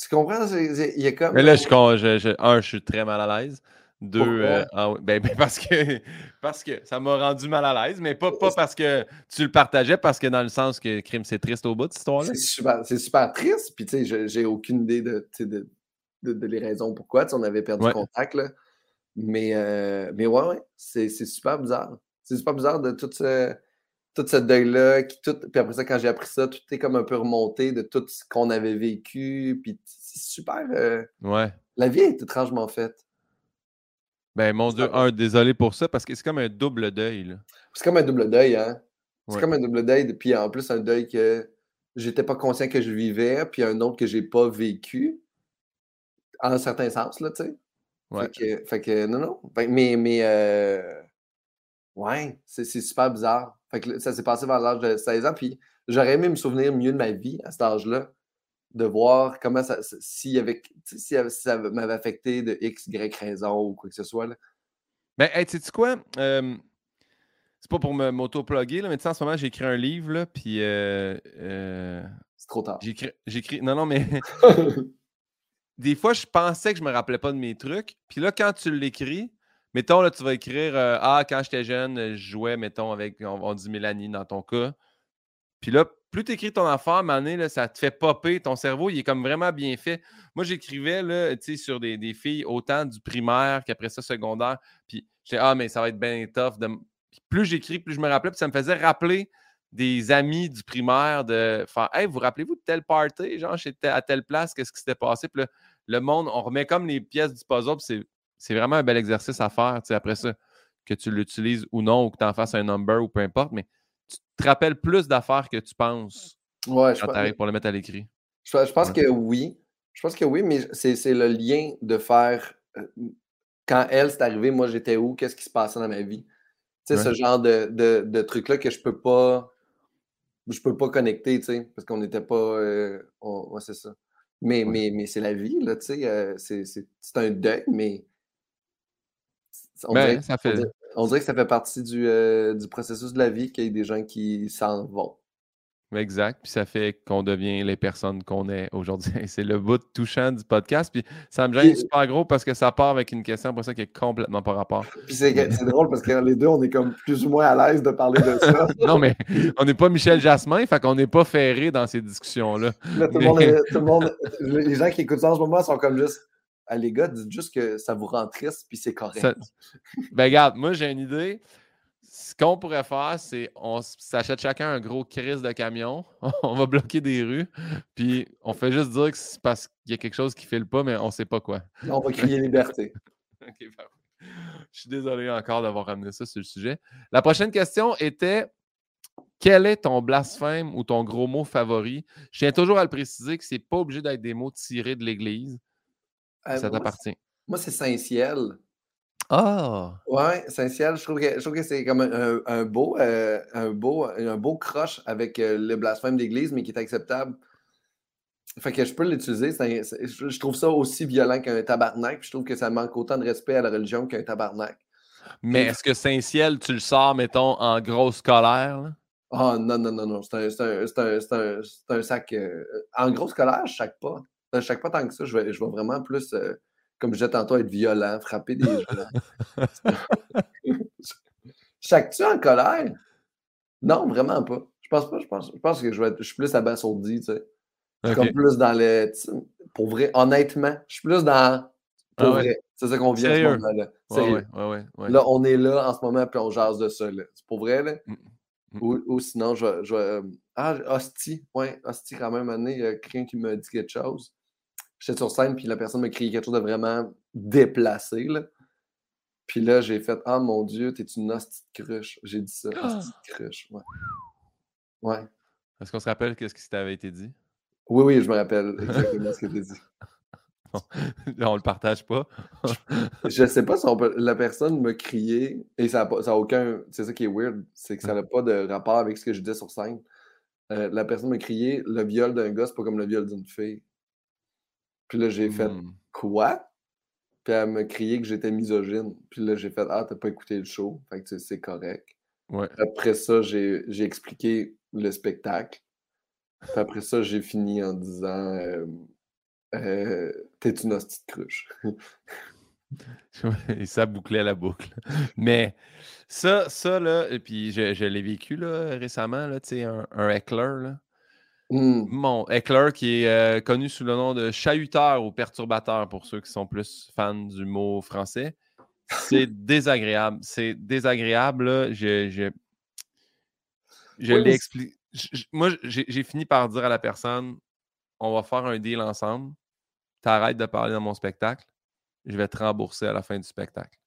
Tu comprends? Il y a comme. Mais là, je, je, un, je suis très mal à l'aise. Deux, euh, ah ben, ben, parce, que, parce que ça m'a rendu mal à l'aise, mais pas, pas parce que tu le partageais, parce que dans le sens que crime, c'est triste au bout de cette histoire-là. C'est super, super, triste, puis tu sais, j'ai aucune idée de, de, de, les raisons pourquoi. On avait perdu contact, là. Mais, euh, mais ouais, ouais, c'est super bizarre. C'est super bizarre de tout ce, tout ce deuil-là. Puis après ça, quand j'ai appris ça, tout est comme un peu remonté de tout ce qu'on avait vécu. Puis c'est super. Euh, ouais. La vie est étrangement faite. Ben, mon Dieu, un, désolé pour ça, parce que c'est comme un double deuil. C'est comme un double deuil, hein? C'est comme un double deuil, puis en plus, un deuil que j'étais pas conscient que je vivais, puis un autre que j'ai pas vécu, en un certain sens, là, tu sais. Ouais. Fait, que, non, non. mais, mais euh, ouais, c'est super bizarre. Fait que ça s'est passé vers l'âge de 16 ans, puis j'aurais aimé me souvenir mieux de ma vie à cet âge-là, de voir comment ça, si, avec, si ça m'avait affecté de X, Y raison ou quoi que ce soit. Là. Ben, hey, tu sais quoi? c'est pas pour m'auto-plugger, mais tu sais, en ce moment, j'ai écrit un livre, là, puis. Euh, euh, c'est trop tard. J'ai écrit. Non, non, mais. des fois, je pensais que je me rappelais pas de mes trucs. Puis là, quand tu l'écris, mettons, là, tu vas écrire euh, Ah, quand j'étais jeune, je jouais, mettons, avec, on, dit Mélanie dans ton cas. Puis là, plus tu écris ton affaire, Mané, là, ça te fait popper. Ton cerveau, il est comme vraiment bien fait. Moi, j'écrivais là, sur des, des, filles autant du primaire qu'après ça, secondaire. Puis j'étais Ah, mais ça va être bien tough. De... plus j'écris, plus je me rappelais. Puis ça me faisait rappeler des amis du primaire de faire Hey, vous rappelez-vous de telle party, genre j'étais à telle place, qu'est-ce qui s'était passé? Puis là, le monde, on remet comme les pièces du puzzle, puis c'est vraiment un bel exercice à faire, après ça, que tu l'utilises ou non, ou que tu en fasses un number ou peu importe, mais tu te rappelles plus d'affaires que tu penses ouais, quand tu arrives pour le mettre à l'écrit. Je, pense que oui. Je pense que oui, mais c'est le lien de faire. Euh, quand elle, s'est arrivé, moi, j'étais où? Qu'est-ce qui se passait dans ma vie? Tu sais, ce genre de, de, truc-là que je peux pas je peux pas connecter, tu sais, parce qu'on n'était pas. Euh, ouais, c'est ça. Mais, mais, mais c'est la vie, là, tu sais. Euh, c'est un deuil, mais. On, ben, dirait, ça fait... on, dirait, que ça fait partie du, euh, du processus de la vie qu'il y ait des gens qui s'en vont. Exact. Puis ça fait qu'on devient les personnes qu'on est aujourd'hui. C'est le bout touchant du podcast. Puis ça me gêne super gros parce que ça part avec une question pour ça qui est complètement par rapport. Puis c'est drôle parce que les deux, on est comme plus ou moins à l'aise de parler de ça. non, mais on n'est pas Michel Jasmin, fait qu'on n'est pas ferré dans ces discussions-là. tout, le monde, les gens qui écoutent ça en ce moment sont comme juste. Ah, les gars, dites juste que ça vous rend triste, puis c'est correct. Ben, regarde, moi, j'ai une idée ce qu'on pourrait faire, c'est on s'achète chacun un gros crise de camion, on va bloquer des rues, puis on fait juste dire que c'est parce qu'il y a quelque chose qui ne file pas, mais on ne sait pas quoi. On va crier liberté. OK, Je suis désolé encore d'avoir ramené ça sur le sujet. La prochaine question était quel est ton blasphème ou ton gros mot favori? Je tiens toujours à le préciser que ce n'est pas obligé d'être des mots tirés de l'Église. Euh, ça t'appartient. Moi, c'est Saint-Ciel. Ah! Ouais, essentiel. Je trouve que, je trouve que c'est comme un, un beau, euh, un beau, un beau croche avec euh, le blasphème d'Église, mais qui est acceptable. Fait que je peux l'utiliser. je trouve ça aussi violent qu'un tabarnak. je trouve que ça manque autant de respect à la religion qu'un tabarnak. Mais est-ce que Saint-Ciel, tu le sors, mettons, en grosse colère? Ah non, non, non, non. C'est un, un, sac. Euh, en grosse colère, je ne pas. Ne pas tant que ça. Je vais, je vais vraiment plus comme je disais tantôt, être violent, frapper des gens. Chaque-tu en colère? Non, vraiment pas. Je pense pas. Je pense, je pense que je, vais être, je suis plus abasourdi, tu sais. Je suis comme plus dans le. Pour vrai, honnêtement, je suis plus dans. Pour ah vrai. C'est ça qu'on vient à ce moment-là. Ouais, ouais, ouais, là, on est là en ce moment, puis on jase de ça. C'est pour vrai, là. Mm, mm. Ou, ou, sinon, je vais. Euh, ah, hostie. Ouais, hostie, quand même, année, il y a quelqu'un qui me dit quelque chose j'étais sur scène, puis la personne m'a crié quelque chose de vraiment déplacé. Là. Puis là, j'ai fait Ah mon Dieu, t'es une hostie de cruche. J'ai dit ça, ah! hostie de cruche. Ouais. ouais. Est-ce qu'on se rappelle qu'est-ce qui t'avait été dit? Oui, oui, je me rappelle exactement ce que t'as dit. On on le partage pas. je sais pas si la personne m'a crié et ça n'a aucun. C'est ça qui est weird, c'est que ça n'a pas de rapport avec ce que je disais sur scène. Euh, la personne m'a crié le viol d'un gars, c'est pas comme le viol d'une fille. Puis là, j'ai fait mmh. Quoi? Puis elle m'a crié que j'étais misogyne. Puis là, j'ai fait Ah, t'as pas écouté le show. Fait que c'est correct. Ouais. Après ça, j'ai j'ai expliqué le spectacle. Puis après ça, j'ai fini en disant euh, euh, T'es une hostie de cruche. Et ça bouclait la boucle. Mais ça, ça là, et puis je, je l'ai vécu là, récemment, là, tu sais, un, un heckler, là. Hmm. Mon heckler qui est euh, connu sous le nom de chahuteur ou perturbateur pour ceux qui sont plus fans du mot français. C'est désagréable. C'est désagréable. là. Je, je, je Oui, l'ai expliqué. je- Moi, j'ai fini par dire à la personne on va faire un deal ensemble. T'arrêtes de parler dans mon spectacle. Je vais te rembourser à la fin du spectacle.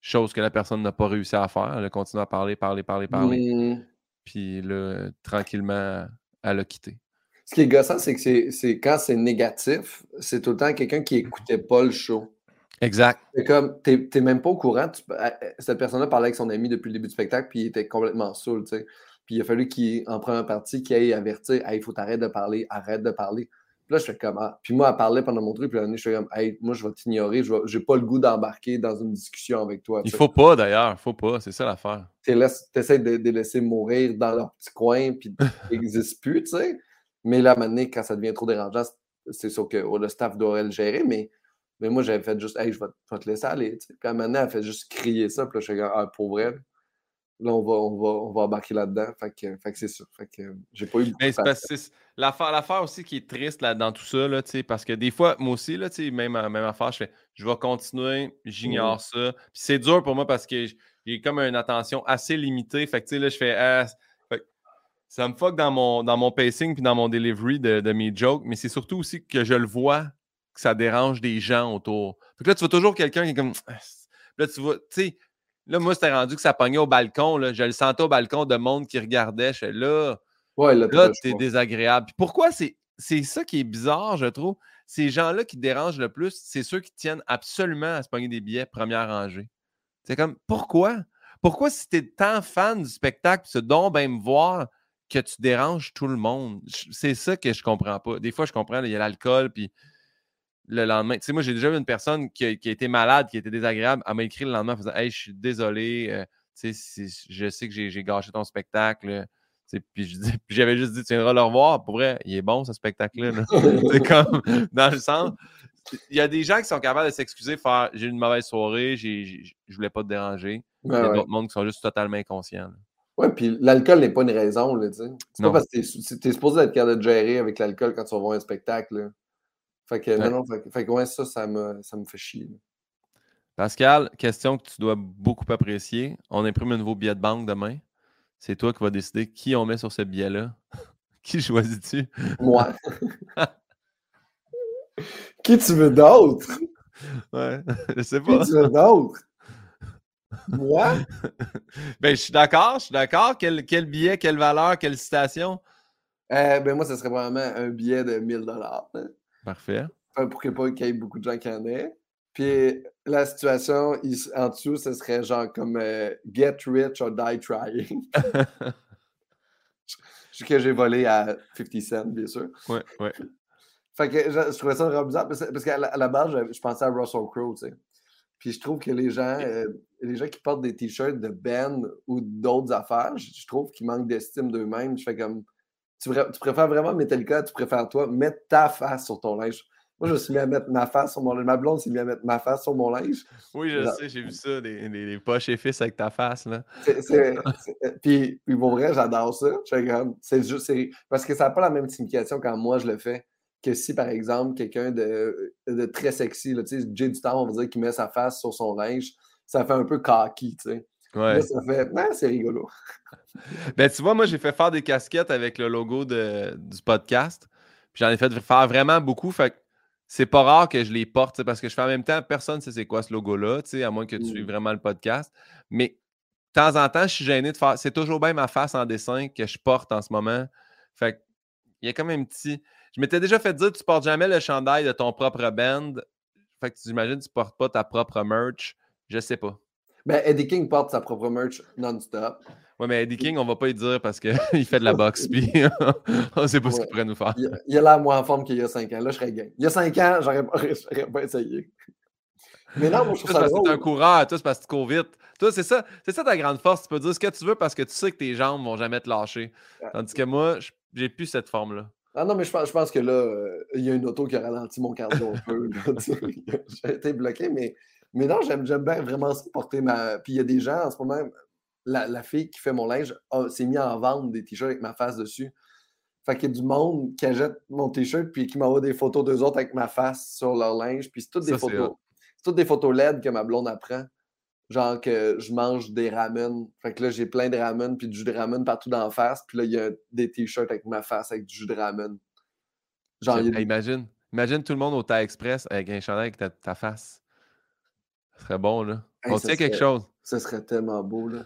Chose que la personne n'a pas réussi à faire. Elle a continué à parler, parler, parler, parler. Hmm. Puis là, tranquillement, elle a quitté. Ce qui est gossant, c'est que c'est- quand c'est négatif, c'est tout le temps quelqu'un qui écoutait pas le show. Exact. C'est comme, t'es t'es même pas au courant. tu- cette personne-là parlait avec son ami depuis le début du spectacle, puis il était complètement saoul, tu sais. Puis il a fallu qu'il, en première partie, qu'il aille avertir Hey, il faut t'arrêter de parler, arrête de parler. Puis là, je fais comme ah. Puis moi, elle parlait pendant mon truc, puis là, je fais comme Hey, moi, je vais t'ignorer, je j'ai pas le goût d'embarquer dans une discussion avec toi. Il faut pas d'ailleurs. Il faut pas. C'est ça l'affaire. Tu essaies de, de les laisser mourir dans leur petit coin, puis ils n'existent plus, tu sais. Mais là, maintenant, quand ça devient trop dérangeant, c'est- sûr que oh, le staff doit le gérer, mais, mais moi, j'avais fait juste, hey, je vais, je vais te laisser aller. tu sais. Puis maintenant, elle fait juste crier ça, puis là, je suis comme, ah, pour vrai. Là, on va, on va, on va embarquer là-dedans. Fait que, fait que c'est ça. Fait que j'ai pas eu l'affaire, l'affaire aussi qui est triste là, dans tout ça, là, parce que des fois, moi aussi, là, tu sais, même, même affaire, je fais je vais continuer, j'ignore ça. Puis c'est dur pour moi parce que j'ai comme une attention assez limitée. Fait que là, je fais Ah, fait ça me fuck dans mon, dans mon pacing puis dans mon delivery de, de mes jokes, mais c'est surtout aussi que je le vois que ça dérange des gens autour. Fait que là, tu vois toujours quelqu'un qui est comme Ah, Là, tu vois, tu sais, là, moi, c'était rendu que ça pognait au balcon. Là, je le sentais au balcon de monde qui regardait. Je là. Ouais, là, Là, t'es désagréable. Puis pourquoi c'est c'est ça qui est bizarre, je trouve? Ces gens-là qui dérangent le plus, c'est ceux qui tiennent absolument à se pogner des billets première rangée. C'est comme pourquoi? Pourquoi si t'es tant fan du spectacle, ce don ben me voir que tu déranges tout le monde? C'est ça que je comprends pas. Des fois, je comprends, il y a l'alcool, puis le lendemain. Tu sais, moi, j'ai déjà vu une personne qui a, qui a été malade, qui était désagréable. Elle m'a écrit le lendemain en faisant Hey, je suis désolé, euh, tu sais, je sais que j'ai gâché ton spectacle. Tu sais, Puis je j'avais juste dit, tu viendras le revoir. Pour vrai, il est bon ce spectacle-là. là. C'est comme, dans le sens, il y a des gens qui sont capables de s'excuser, faire j'ai eu une mauvaise soirée, j'ai- je voulais pas te déranger. Il y a ouais. d'autres mondes qui sont juste totalement inconscients. Ouais, puis l'alcool n'est pas une raison, là, tu sais. C'est pas parce que t'es, sou- t'es supposé être capable de gérer avec l'alcool quand tu vas voir un spectacle, là. Fait que, Ouais. non, non, fait, que- fait que, ouais, ça, ça me, ça me fait chier. Pascal, question que tu dois beaucoup apprécier. On imprime un nouveau billet de banque demain. C'est toi qui vas décider qui on met sur ce billet-là. qui choisis-tu? Moi. Qui tu veux d'autre? Ouais, je sais Qui pas. tu veux d'autre? Moi? Ben, je suis d'accord, je suis d'accord. Quel, quel billet, quelle valeur, quelle citation? Euh, ben moi, ce serait probablement un billet de 1000 dollars. Parfait. Pour que pas qu'il y ait beaucoup de gens qui en aient. Puis la situation en dessous, ce serait genre comme euh, Get rich or die trying. Sais que j'ai volé à 50 cents, bien sûr. ouais, ouais. Fait que je, je trouvais ça vraiment bizarre parce, parce qu'à la, à la base, je, je pensais à Russell Crowe, tu sais. Puis je trouve que les gens, euh, les gens qui portent des t-shirts de Ben ou d'autres affaires, je, je trouve qu'ils manquent d'estime d'eux-mêmes. Je fais comme. Tu, préfères vraiment Metallica, tu préfères toi, mettre ta face sur ton linge. Moi, je suis mis à mettre ma face sur mon linge. Ma blonde s'est mis à mettre ma face sur mon linge. Oui, je sais, j'ai vu ça, des, des, des poches et fils avec ta face. Là. C'est- c'est- c'est- puis, puis pour vrai, j'adore ça. C'est juste, parce que ça n'a pas la même signification quand moi je le fais que si, par exemple, quelqu'un de, de très sexy, là, tu sais, Jay du temps, on va dire, qui met sa face sur son linge, ça fait un peu cocky, tu sais. Ouais. Là, ça fait, ah, c'est rigolo. Ben, tu vois, moi, j'ai fait faire des casquettes avec le logo de- du podcast. Puis j'en ai fait faire vraiment beaucoup. Fait que c'est pas rare que je les porte, tu parce que je fais en même temps, personne ne sait c'est quoi ce logo-là, tu à moins que tu Mm. suives vraiment le podcast. Mais de temps en temps, je suis gêné de faire. C'est toujours bien ma face en dessin que je porte en ce moment. Fait que il y a comme un petit. Je m'étais déjà fait dire tu portes jamais le chandail de ton propre band. Fait que j'imagine que tu portes pas ta propre merch. Je sais pas. Ben, Eddie King porte sa propre merch non-stop. Ouais, mais Eddie King, on va pas y dire parce qu'il fait de la boxe, puis on sait pas ce qu'il pourrait nous faire. Il, a- l'air moins en forme qu'il y a 5 ans. Là, je serais game. Il y a 5 ans, j'aurais pas, pas essayé. Mais non, moi, je trouve ça c'est parce que t'es un drôle. coureur, toi, c'est parce que tu cours vite. Toi, c'est ça, c'est ça ta grande force. Tu peux dire ce que tu veux parce que tu sais que tes jambes vont jamais te lâcher. Tandis que moi, je- j'ai plus cette forme-là. Ah non, mais je pense, je pense que là, euh, il y a une auto qui a ralenti mon cardio un peu. J'ai été bloqué, mais, mais non, j'aime bien vraiment ça, porter ma. Puis il y a des gens en ce moment, la, la fille qui fait mon linge s'est mis en vente des t-shirts avec ma face dessus. Fait qu'il y a du monde qui achète mon t-shirt puis qui m'envoie des photos d'eux autres avec ma face sur leur linge. Puis c'est toutes des Ça, photos. C'est toutes des photos LED que ma blonde apprend. Genre que je mange des ramen. Fait que là, j'ai plein de ramen puis du jus de ramen partout dans la face. Puis là, il y a des t-shirts avec ma face avec du jus de ramen. Genre, il y a J'aime- hey, imagine, imagine tout le monde au Thai Express avec un chandail avec ta, ta face. Ce serait bon, là. Hey, On tient quelque chose. Ce serait tellement beau, là.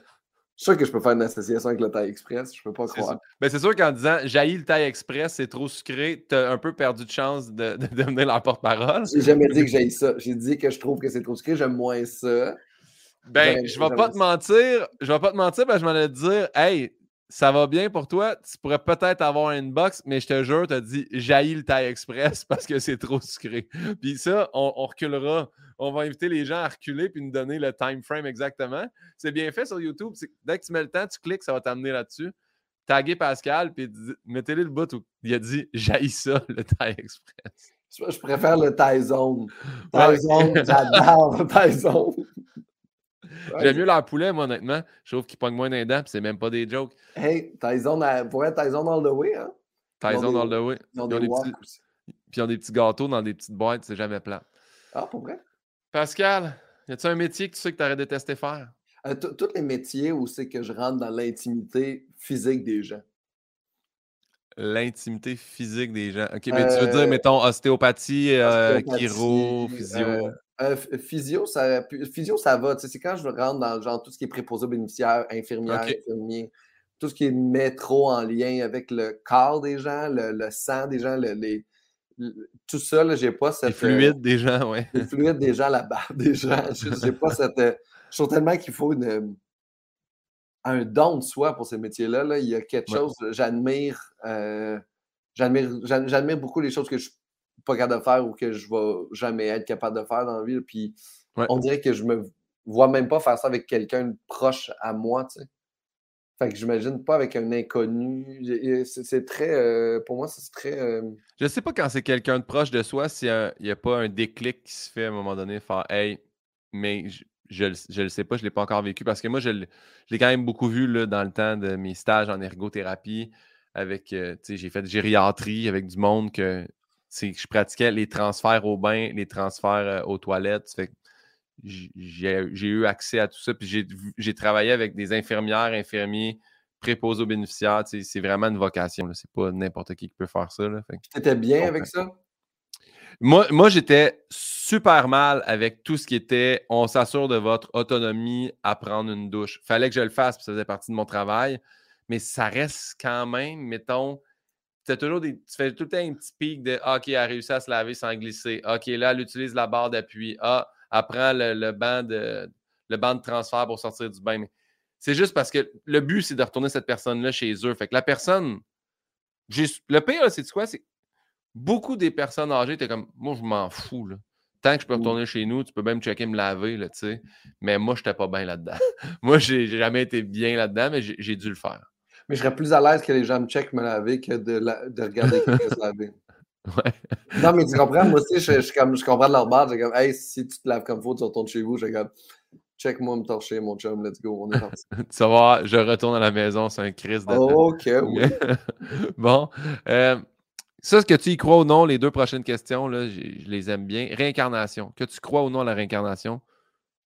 Je suis sûr que je peux faire une association avec le Thai Express. Je peux pas croire. sûr. Ben, c'est sûr qu'en disant jaillit le Thai Express, c'est trop sucré, t'as un peu perdu de chance de, de devenir la porte-parole. J'ai jamais dit que j'aille ça. J'ai dit que je trouve que c'est trop sucré. J'aime moins ça. Ben, J'aurais- je vais pas te mentir, je vais pas te mentir, ben, je m'en te dire, hey, ça va bien pour toi, tu pourrais peut-être avoir une box, mais je te jure, tu as dit jaillit le Thai Express parce que c'est trop sucré. Puis ça, on, on reculera. On va inviter les gens à reculer puis nous donner le time frame exactement. C'est bien fait sur YouTube. Dès que tu mets le temps, tu cliques, ça va t'amener là-dessus. Taguer Pascal, puis mettez-le le bout où il a dit jaillit ça, le Thai Express. Je, je préfère le Thai Zone. Ouais. Thai Zone, j'adore le Thai Zone. J'aime mieux leur poulet, moi, honnêtement. Je trouve qu'ils pognent moins d'un dents, puis c'est même pas des jokes. Hey, Zone, à- pour être Zone all the way, hein? Tyson dans le way. Ils ont Ils ont des petits- aussi. Puis ils ont des petits gâteaux dans des petites boîtes, c'est jamais plat. Ah, pour vrai? Pascal, y a-tu un métier que tu sais que tu aurais détesté faire? Euh, Tous les métiers où c'est que je rentre dans l'intimité physique des gens. L'intimité physique des gens. OK, mais tu veux dire, Euh, mettons, ostéopathie, euh, Ostéopathie, chiro, physio? euh, physio, ça, physio, ça va. tu sais, C'est quand je rentre dans genre, tout ce qui est préposé aux bénéficiaires, infirmière, Ok. infirmier, tout ce qui est métro en lien avec le corps des gens, le, le sang des gens, le- les, le- tout ça, là, j'ai pas Les cette. euh, fluides des gens, ouais. les fluides des gens, la barbe des gens. J'ai j'ai pas cette. euh, je trouve tellement qu'il faut une, un don de soi pour ces métiers-là. là. Il y a quelque Ouais. chose. J'admire. euh, j'admire j'ad- j'admire beaucoup les choses que je suis pas capable de faire ou que je vais jamais être capable de faire dans la vie. Puis Ouais. on dirait que je me vois même pas faire ça avec quelqu'un de proche à moi, tu sais. Fait que j'imagine pas avec un inconnu. C'est très. euh, pour moi, c'est très. euh, Je sais pas quand c'est quelqu'un de proche de soi, s'il n'y a, pas un déclic qui se fait à un moment donné, faire Hey, mais je, je, le- je le sais pas, je l'ai pas encore vécu parce que moi, je l'ai quand même beaucoup vu là, dans le temps de mes stages en ergothérapie. Avec, euh, tu sais, j'ai fait de gériatrie avec du monde que tu je pratiquais les transferts au bain, les transferts euh, aux toilettes. Fait j'ai eu accès à tout ça. Puis j'ai travaillé avec des infirmières, infirmiers, préposés aux bénéficiaires. tu C'est vraiment une vocation. C'est pas n'importe qui qui peut faire ça. Que- T'étais bien avec ça? Moi, j'étais super mal avec tout ce qui était on s'assure de votre autonomie à prendre une douche. Fallait que je le fasse, puis ça faisait partie de mon travail. Mais ça reste quand même, mettons, toujours tu fais tout le temps un petit pic de ah, OK, elle a réussi à se laver sans glisser. OK, là, elle utilise la barre d'appui. Ah, elle prend le, le banc de, le banc de transfert pour sortir du bain. C'est juste parce que le but, c'est de retourner cette personne-là chez eux. Fait que la personne. Le pire, c'est quoi? C'est beaucoup des personnes âgées, t'es comme, moi, je m'en fous. Là. Tant que je peux retourner chez nous, tu peux même checker me laver, là, tu sais. Mais moi, je n'étais pas bien là-dedans. moi, j'ai jamais été bien là-dedans, mais j'ai dû le faire. Mais je serais plus à l'aise que les gens me checkent me laver que de, la- de regarder quelqu'un se laver. Ouais. Non, mais tu comprends, moi aussi, je, je, suis comme, je comprends de leur base. J'ai comme, hey, si tu te laves comme faut, tu retournes chez vous. J'ai comme, check-moi me torcher, mon chum, let's go, on est parti. tu vas voir, je retourne à la maison, c'est un crise de temps. ok, oui. bon. euh, ça, est-ce que tu y crois ou non, les deux prochaines questions, là, je les aime bien. Réincarnation. Que tu crois ou non à la réincarnation?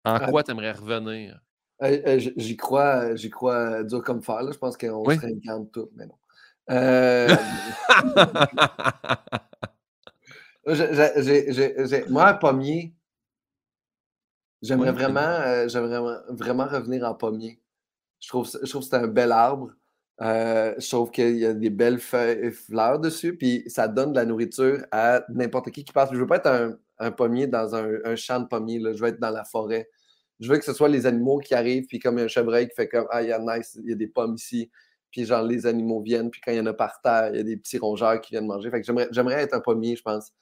En Ah. quoi tu aimerais revenir? Euh, euh, J'y crois, j'y crois euh, dur comme fer. Là. Je pense qu'on Oui. se réincarne tout, mais non. Euh, moi, un pommier, j'aimerais Oui, vraiment, euh, j'aimerais vraiment, vraiment revenir en pommier. Je trouve, je trouve que c'est un bel arbre. Euh, trouve qu'il y a des belles feuilles, fleurs dessus, puis ça donne de la nourriture à n'importe qui qui passe. Je veux pas être un, un pommier dans un, un champ de pommiers, là. je veux être dans la forêt. Je veux que ce soit les animaux qui arrivent, puis comme un chevreuil qui fait comme Ah, il y a nice, il y a des pommes ici. Puis genre, les animaux viennent, puis quand il y en a par terre, il y a des petits rongeurs qui viennent manger. Fait que j'aimerais, être un pommier, je pense.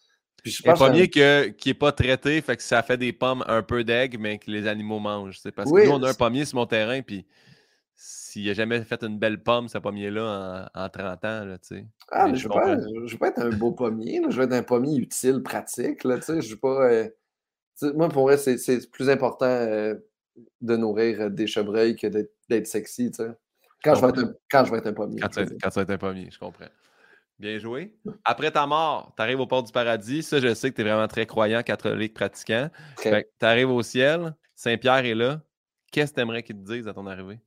Puis je Un pense pommier que- qui n'est pas traité, fait que ça fait des pommes un peu d'aigle, mais que les animaux mangent. c'est Parce Oui, que nous, on a un pommier sur mon terrain, puis s'il n'a jamais fait une belle pomme, ce pommier-là, en, en 30 ans, là, tu sais. Ah, Mais mais je je veux, pas, être un beau pommier, là. je veux être un pommier utile, pratique. Là, tu sais, je veux pas. euh, moi, pour vrai, c'est- plus important euh, de nourrir euh, des chevreuils que d'être sexy. tu sais. Quand, je vais être un, quand je vais être un pommier. Quand tu, quand tu vas être un pommier, je comprends. Bien joué. Après ta mort, tu arrives au port du paradis. Ça, je sais que tu es vraiment très croyant, catholique, pratiquant. Tu arrives au ciel, Saint-Pierre est là. Qu'est-ce que tu aimerais qu'il te dise à ton arrivée?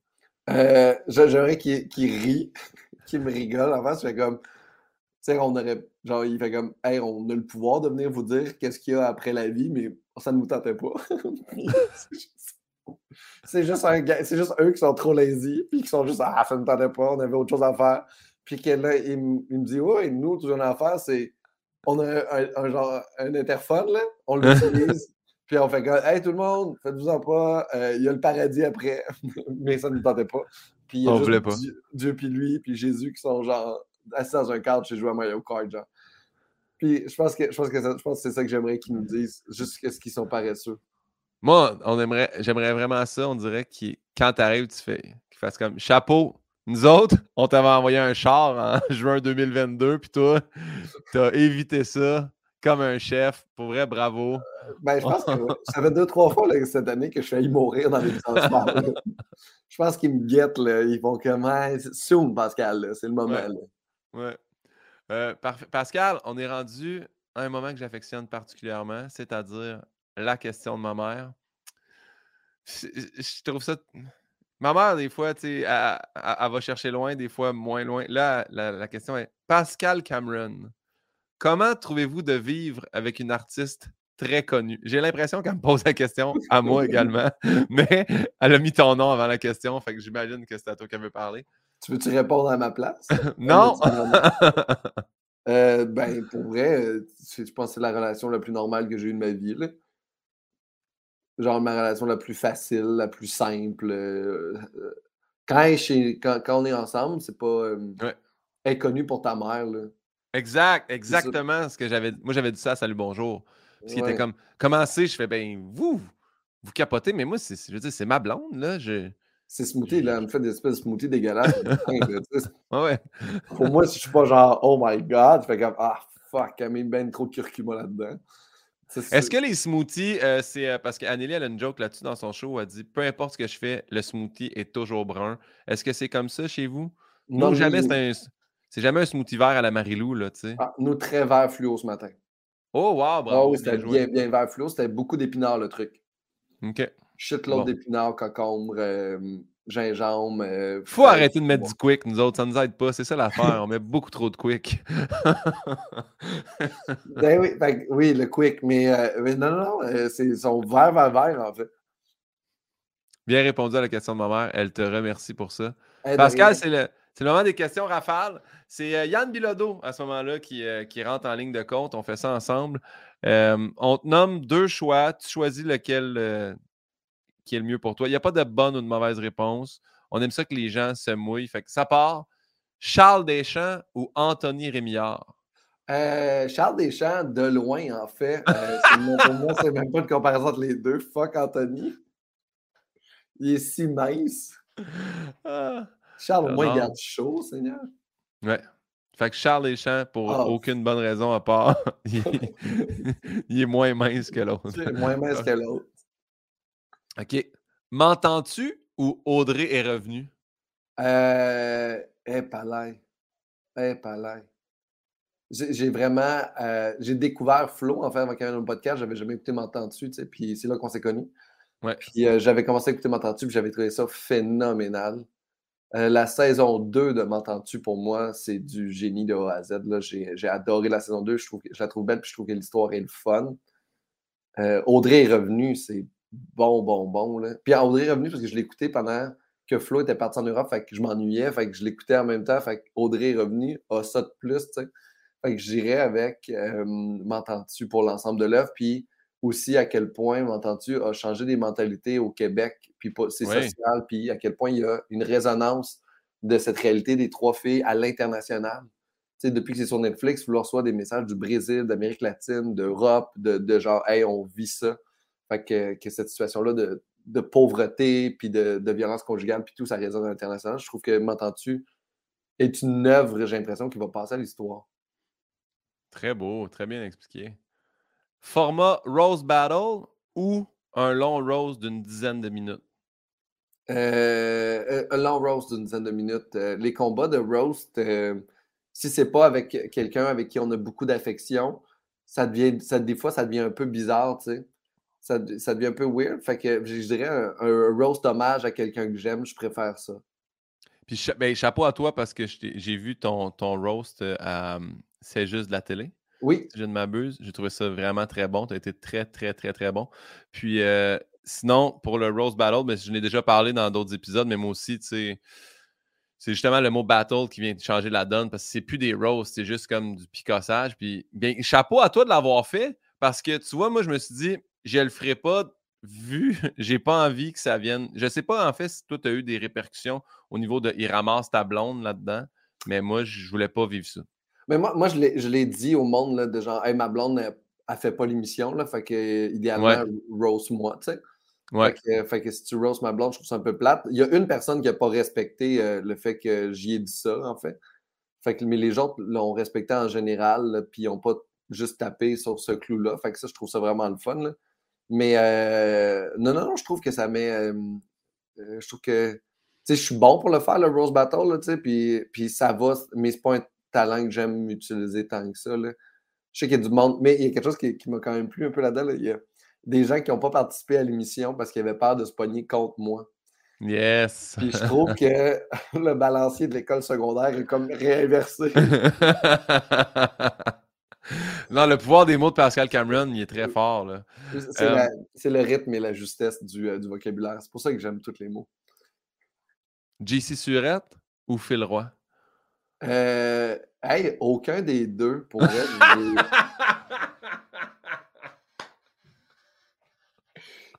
Euh, j'a- J'aimerais qu'il qu'il rit, qu'il me rigole. Avant, je fais comme. Tu sais, on aurait. Genre, il fait comme. Hey, on a le pouvoir de venir vous dire qu'est-ce qu'il y a après la vie, mais ça ne nous tentait pas. C'est juste- juste, un eux qui sont trop lazy, puis qui sont juste. Ah, ça ne nous tentait pas, on avait autre chose à faire. Puis que là, il, me- il me dit Ouais, nous, tout ce qu'on a à faire, c'est. On a un, un genre. Un interphone, là. On l'utilise. Puis on fait comme, hey tout le monde, faites-vous-en pas, euh, il y a le paradis après, mais ça ne nous tentait pas. Puis il y a On juste voulait pas. Dieu, Dieu puis lui, puis Jésus qui sont genre assis dans un cadre chez jouer à Mario Kart, genre. Puis je pense que je pense que, ça- je pense que c'est ça que j'aimerais qu'ils nous disent, juste qu'est-ce qu'ils sont paresseux. Moi, on aimerait, j'aimerais vraiment ça. On dirait que quand tu arrives, tu fais qu'il fasse comme chapeau. Nous autres, on t'avait envoyé un char en juin 2022, puis toi, t'as évité ça comme un chef. Pour vrai, bravo. Ben, je pense que ouais, ça fait deux, trois fois là, cette année que je suis failli mourir dans les transports. Je pense qu'ils me guettent, là. Ils vont comme, Hey, soon, Pascal, c'est le moment. Ouais. là. Ouais. Euh. Pascal, on est rendu à un moment que j'affectionne particulièrement, c'est-à-dire la question de ma mère. Je trouve ça. Ma mère, des fois, tu sais, elle, elle- elle va chercher loin, des fois moins loin. Là, la, la question est Pascal Cameron, comment trouvez-vous de vivre avec une artiste très connue? J'ai l'impression qu'elle me pose la question à moi également, mais elle a mis ton nom avant la question, fait que j'imagine que c'est à toi qu'elle veut parler. Tu veux-tu répondre à ma place? Non! Euh, ben, pour vrai, je pense que c'est la relation la plus normale que j'ai eue de ma vie. là. Genre ma relation la plus facile, la plus simple. euh, euh, quand, on est ensemble, c'est pas. euh, Ouais. pour ta mère. Là. Exact, exactement ce que j'avais. Moi, j'avais dit ça à Salut Bonjour. Parce qu'il était comme comment c'est? Je fais ben vous, vous capotez, mais moi, c'est, je veux dire, c'est ma blonde, là. Je... C'est smoothie, là. Elle me fait des espèces de smoothies dégueulasses. Ouais, pour moi, si je suis pas genre, oh my god, je fais comme, ah fuck, elle met ben trop de curcuma là-dedans. Est-ce que les smoothies, euh, c'est euh, parce qu'Anneli, elle a une joke là-dessus dans son show, elle dit peu importe ce que je fais, le smoothie est toujours brun. Est-ce que c'est comme ça chez vous? Non, Nous, jamais c'est un. C'est jamais un smoothie vert à la Marilou, là, tu sais. Ah, nous, très vert fluo ce matin. Oh, wow, Ah bravo. oui, c'était bien bien, vert fluo. C'était beaucoup d'épinards, le truc. OK. Shitload Bon. d'épinards, concombre, euh, gingembre. euh, Faut arrêter de mettre du quick, nous autres, ça nous aide pas. C'est ça l'affaire. On met beaucoup trop de quick. Ben oui, oui, le quick, mais, euh, mais non, non, non, c'est ils sont vert, vert, vert, en fait. Bien répondu à la question de ma mère. Elle te remercie pour ça. Hey, Pascal, c'est le, c'est le moment des questions rafales. C'est euh, Yann Bilodeau, à ce moment-là, qui, euh, qui rentre en ligne de compte. On fait ça ensemble. Euh, on te nomme deux choix. Tu choisis lequel qui est le mieux pour toi. Il n'y a pas de bonne ou de mauvaise réponse. On aime ça que les gens se mouillent. Fait que ça part. Charles Deschamps ou Anthony Rémillard? Euh, Charles Deschamps, de loin, en fait. Euh, pour moi, c'est même pas une comparaison entre les deux. Fuck Anthony. Il est si mince. Ah. Charles, au moins, garde chaud, Seigneur. Ouais. Fait que Charles Deschamps, pour Ah. aucune bonne raison à part, il est, il est moins mince que l'autre. Moins mince que l'autre. OK. M'entends-tu ou Audrey est revenue? Euh, eh, palais. Eh, palais. J'ai j'ai vraiment. euh, j'ai découvert Flo, en fait, avant qu'il y ait un podcast. J'avais jamais écouté M'entends-tu, tu sais, puis c'est là qu'on s'est connus. Ouais. Puis euh, j'avais commencé à écouter M'entends-tu, puis j'avais trouvé ça phénoménal. Euh, la saison 2 de M'entends-tu, pour moi, c'est du génie de A à Z. J'ai adoré la saison 2. Je, trouve, je la trouve belle, puis je trouve que l'histoire est le fun. Euh, Audrey est revenue, c'est bon, bon, bon. Là. Puis Audrey est revenue parce que je l'écoutais pendant que Flo était parti en Europe, fait que je m'ennuyais, fait que je l'écoutais en même temps, fait Audrey est revenue, a ça de plus, tu. Fait que j'irais avec euh, M'entends-tu pour l'ensemble de l'œuvre, puis aussi à quel point M'entends-tu a changé des mentalités au Québec, puis c'est Oui. social, puis à quel point il y a une résonance de cette réalité des trois filles à l'international. depuis que c'est sur Netflix, vous reçoit des messages du Brésil, d'Amérique latine, d'Europe, de, genre, hey, on vit ça. Fait que, que cette situation-là de, de, pauvreté, puis de, de, violence conjugale, puis tout, ça résonne à l'international. Je trouve que M'entends-tu est une œuvre, j'ai l'impression, qui va passer à l'histoire. Très beau, très bien expliqué. Format Rose Battle ou un long rose d'une dizaine de minutes? Euh, euh, un long rose d'une dizaine de minutes. Euh, les combats de roast, si c'est pas avec quelqu'un avec qui on a beaucoup d'affection, ça devient, ça, des fois, ça devient un peu bizarre, tu sais. Ça, ça, devient un peu weird. Fait que je dirais un, roast hommage à quelqu'un que j'aime, je préfère ça. Puis ben, chapeau à toi parce que j'ai vu ton, ton roast à C'est juste de la télé? Oui. Je ne m'abuse. J'ai trouvé ça vraiment très bon. Tu as été très, très, très, très bon. Puis sinon, pour le roast battle, mais ben, je n'ai déjà parlé dans d'autres épisodes, mais moi aussi, tu sais c'est justement le mot battle qui vient changer la donne parce que c'est plus des roasts, c'est juste comme du picassage. Puis, bien, chapeau à toi de l'avoir fait parce que tu vois, moi, je me suis dit, je le ferai pas vu, j'ai pas envie que ça vienne. Je sais pas en fait si toi, tu as eu des répercussions au niveau de il ramasse ta blonde là-dedans, mais moi, je voulais pas vivre ça. Mais moi, moi je l'ai dit au monde là, de genre, hey, ma blonde, elle, fait pas l'émission, là, fait que idéalement, roast moi, tu sais. Fait, que, si tu roses ma blonde, je trouve ça un peu plate. Il y a une personne qui n'a pas respecté euh, le fait que j'y ai dit ça, en fait. Fait que, mais les autres l'ont respecté en général, puis ils n'ont pas juste tapé sur ce clou-là. Fait que ça, je trouve ça vraiment le fun. Mais euh, non, non, non, je trouve que ça met. Euh, je trouve que. Tu sais, je suis bon pour le faire, le Rose Battle, tu sais, puis, puis ça va, mais c'est pas un talent que j'aime utiliser tant que ça. Là. Je sais qu'il y a du monde, mais il y a quelque chose qui, m'a quand même plu un peu là-dedans. Il y a des gens qui n'ont pas participé à l'émission parce qu'ils avaient peur de se pogner contre moi. Yes. Puis je trouve que le balancier de l'école secondaire est comme réinversé. non, le pouvoir des mots de Pascal Cameron, il est très fort. Euh, c'est le rythme et la justesse du, euh, du vocabulaire. C'est pour ça que j'aime tous les mots. JC Surette ou Phil Roy? Euh, hey, aucun des deux, pour vrai.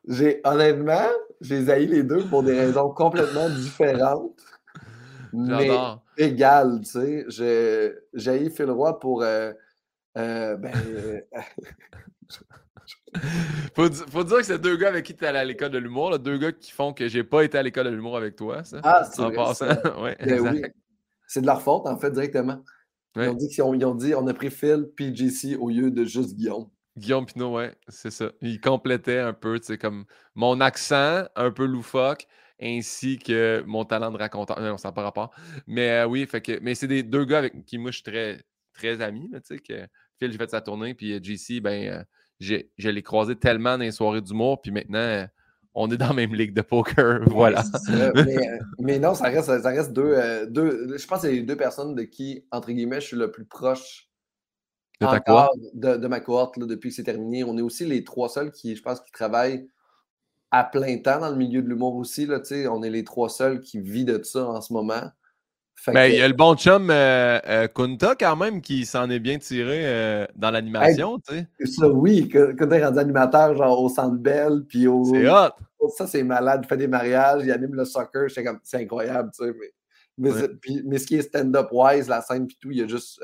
J'ai honnêtement, j'ai haï les deux pour des raisons complètement différentes. Mais égales, tu sais. J'ai haï Phil Roy pour. Euh, euh, ben, euh, faut, faut, dire que c'est deux gars avec qui tu es allé à l'école de l'humour, deux gars qui font que j'ai pas été à l'école de l'humour avec toi, ça. Ah, c'est ouais, oui. C'est de leur faute, en fait, directement. Ils, ont dit ils ont dit on a pris Phil PGC au lieu de juste Guillaume. Guillaume Pinot, ouais, c'est ça. Il complétait un peu, tu sais, comme mon accent un peu loufoque, ainsi que mon talent de raconteur. Non, ça n'a pas rapport. Mais euh, oui, fait que, mais c'est des deux gars avec qui moi je suis très, très ami, tu sais, que Phil, j'ai fait sa tournée, puis JC, ben, euh, je l'ai croisé tellement dans les soirées d'humour, puis maintenant, on est dans la même ligue de poker, voilà. Euh, mais, non, ça reste, ça reste deux, deux, je pense que c'est les deux personnes de qui, entre guillemets, je suis le plus proche de, ma cohorte depuis que c'est terminé. On est aussi les trois seuls qui, je pense, qui travaillent à plein temps dans le milieu de l'humour aussi. Là, on est les trois seuls qui vivent de ça en ce moment. Ben, il y a le bon chum euh, euh, Kunta quand même qui s'en est bien tiré euh, dans l'animation. ça, oui. Kunta est rendu animateur genre au Centre Bell. Puis au... C'est hot. Ça, c'est malade. Il fait des mariages, il anime le soccer. C'est incroyable. Mais, mais, ce qui est stand-up wise, la scène, puis tout, il y a juste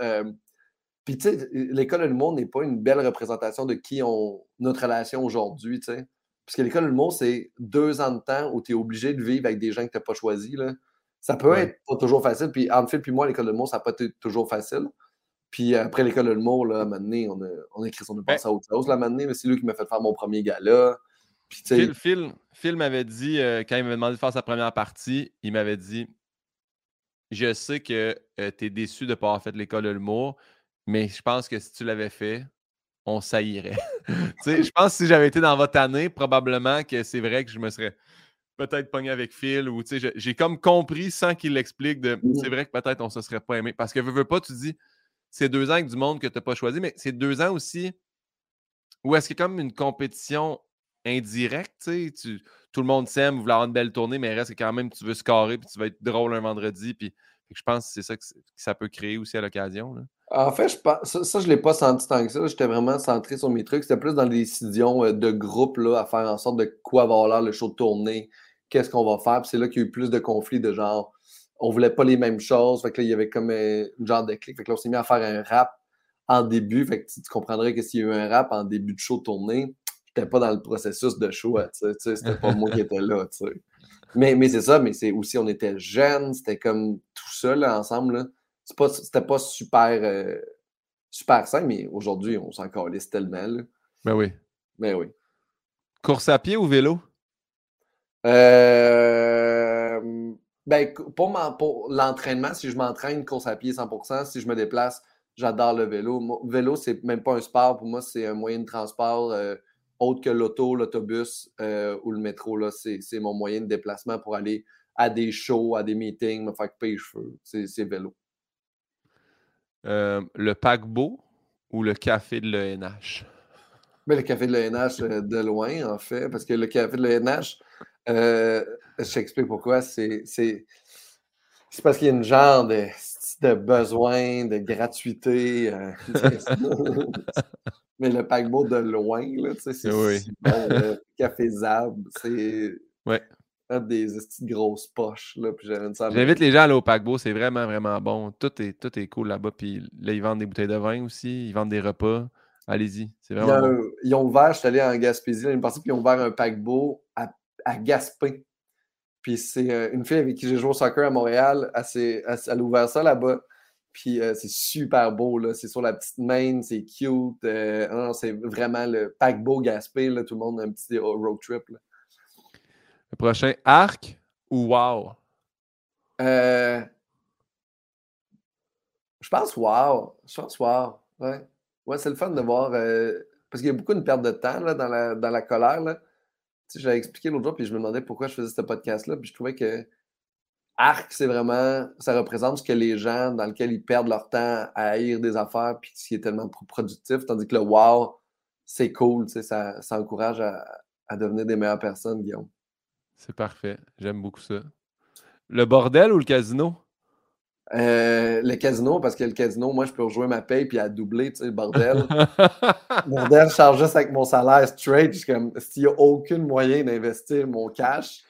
puis, tu sais, l'école de l'humour n'est pas une belle représentation de qui on notre relation aujourd'hui, tu sais. Parce que l'école de l'humour, c'est deux ans de temps où tu es obligé de vivre avec des gens que tu n'as pas choisis. Là. Ça peut être pas toujours facile. Puis, fait, puis moi, l'école de l'humour, ça n'a pas été toujours facile. Puis après l'école de l'humour, là, à un moment donné, on a, on a écrit son ben à autre chose, là, à un mais c'est lui qui m'a fait faire mon premier gala. Puis, Phil, Phil, Phil m'avait dit, euh, quand il m'avait demandé de faire sa première partie, il m'avait dit Je sais que euh, tu es déçu de ne pas avoir fait l'école de l'humour, mais je pense que si tu l'avais fait, on saillirait. je pense que si j'avais été dans votre année, probablement que c'est vrai que je me serais peut-être pogné avec Phil ou j'ai comme compris sans qu'il l'explique de mmh c'est vrai que peut-être on se serait pas aimé. Parce que veux, veux pas, tu dis c'est deux ans avec du monde que tu n'as pas choisi, mais c'est deux ans aussi où est-ce qu'il y a comme une compétition indirecte, tu, tout le monde s'aime, vous voulez avoir une belle tournée, mais reste quand même tu veux scorer puis tu vas être drôle un vendredi. Puis je pense que c'est ça que, ça peut créer aussi à l'occasion. En fait, je pense, ça, je ne l'ai pas senti tant que ça. J'étais vraiment centré sur mes trucs. C'était plus dans les décisions euh, de groupe là, à faire en sorte de quoi va avoir l'air le show de tournée, qu'est-ce qu'on va faire? c'est là qu'il y a eu plus de conflits de genre on voulait pas les mêmes choses. Fait que là, il y avait comme un genre de clic. Fait que là, on s'est mis à faire un rap en début. Fait que tu, comprendrais que s'il y a eu un rap en début de show tourné, j'étais pas dans le processus de show. Tu sais, c'était pas moi qui étais là. Tu sais. Mais, mais c'est ça, mais c'est aussi, on était jeunes, c'était comme tout ça là, ensemble. C'était pas, super, euh, super simple, mais aujourd'hui, on s'en calisse tellement. Là. Ben oui. Ben oui. Course à pied ou vélo? Euh, ben, pour, pour l'entraînement, si je m'entraîne, course à pied 100%. Si je me déplace, j'adore le vélo. vélo, c'est même pas un sport. Pour moi, c'est un moyen de transport. Euh, autre que l'auto, l'autobus euh, ou le métro. C'est mon moyen de déplacement pour aller à des shows, à des meetings, me faire couper les cheveux. C'est vélo. Euh, le paquebot ou le café de l'ENH? Ben, le café de l'ENH de loin, en fait, parce que le café de l'ENH, je t'explique pourquoi. C'est parce qu'il y a une genre de, de besoin, de gratuité. Mais le paquebot de loin, c'est oui. bon, Café Zab, c'est ouais. des petites grosses poches, là, puis J'invite les gens à aller au paquebot, c'est vraiment, vraiment bon. Tout est, tout est cool là-bas, puis là, ils vendent des bouteilles de vin aussi, ils vendent des repas. Allez-y, c'est vraiment bon. Ils ont ouvert, je suis allé en Gaspésie l'année passée, puis ils ont ouvert un paquebot à, à Gaspé. Puis c'est euh, une fille avec qui j'ai joué au soccer à Montréal, elle, elle a ouvert ça là-bas. Puis euh, c'est super beau, là. C'est sur la petite main, c'est cute. Euh, c'est vraiment le paquebot Gaspé, là. Tout le monde a un petit road trip, Le prochain, Arc ou Wow? Euh, je pense Wow. Je pense Wow. Ouais. Ouais, c'est le fun de voir. parce qu'il y a beaucoup de perte de temps là, dans, la, dans la colère. Là. Tu sais, j'avais expliqué l'autre jour, puis je me demandais pourquoi je faisais ce podcast-là. Puis je trouvais que Arc, c'est vraiment, ça représente ce que les gens dans lesquels ils perdent leur temps à haïr des affaires, puis qui est tellement productif, tandis que le wow, c'est cool, ça, ça encourage à, devenir des meilleures personnes, Guillaume. C'est parfait, j'aime beaucoup ça. Le bordel ou le casino? Euh, le casino, parce que le casino, moi, je peux rejouer ma paye puis à doubler, tu sais, bordel. bordel, je charge juste avec mon salaire straight. comme, s'il n'y a aucun moyen d'investir mon cash,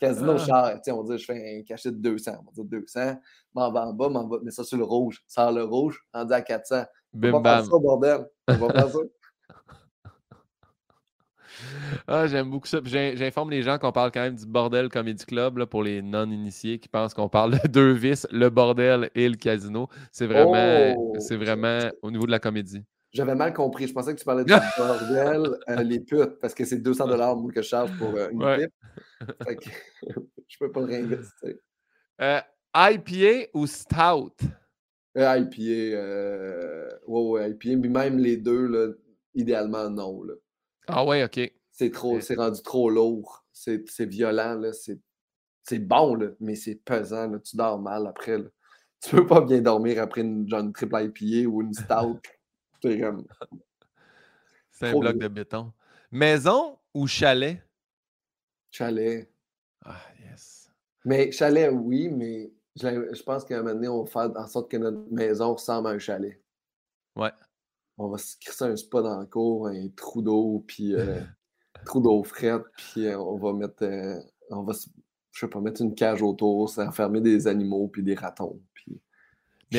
Casino ah. cher. On dit, je fais un cachet de 200. On va dire 200. M'en va en bas, m'en va, mets ça sur le rouge. Sors le rouge, rendu à 400. Bim, on va faire ça, bordel. On va faire ça. Ah, j'aime beaucoup ça. J'informe les gens qu'on parle quand même du Bordel Comedy Club là, pour les non-initiés qui pensent qu'on parle de deux vices, le bordel et le casino. C'est vraiment, oh! c'est vraiment au niveau de la comédie. J'avais mal compris. Je pensais que tu parlais du bordel, euh, les putes, parce que c'est 200 dollars que je charge pour euh, une ouais. Fait que, je peux pas le réinvestir. Euh, IPA ou Stout? IPA. Ouais, ouais, IPA. Mais même les deux, là, idéalement, non. Là. Ah ouais, OK. C'est trop, c'est rendu trop lourd. C'est violent, là. C'est bon, là, mais c'est pesant. Là. Tu dors mal après. Là. Tu peux pas bien dormir après une, genre, une triple IPA ou une Stout. C'est un bloc de béton. Maison ou chalet? Chalet. Ah, yes. Mais chalet, oui, mais je, pense qu'à un moment donné, on va faire en sorte que notre maison ressemble à un chalet. Ouais. On va se crisser un spa dans le cours, un trou d'eau, puis euh, trou d'eau frette, puis euh, on va mettre, euh, on va, je sais pas, mettre une cage autour, enfermer des animaux, puis des ratons. Puis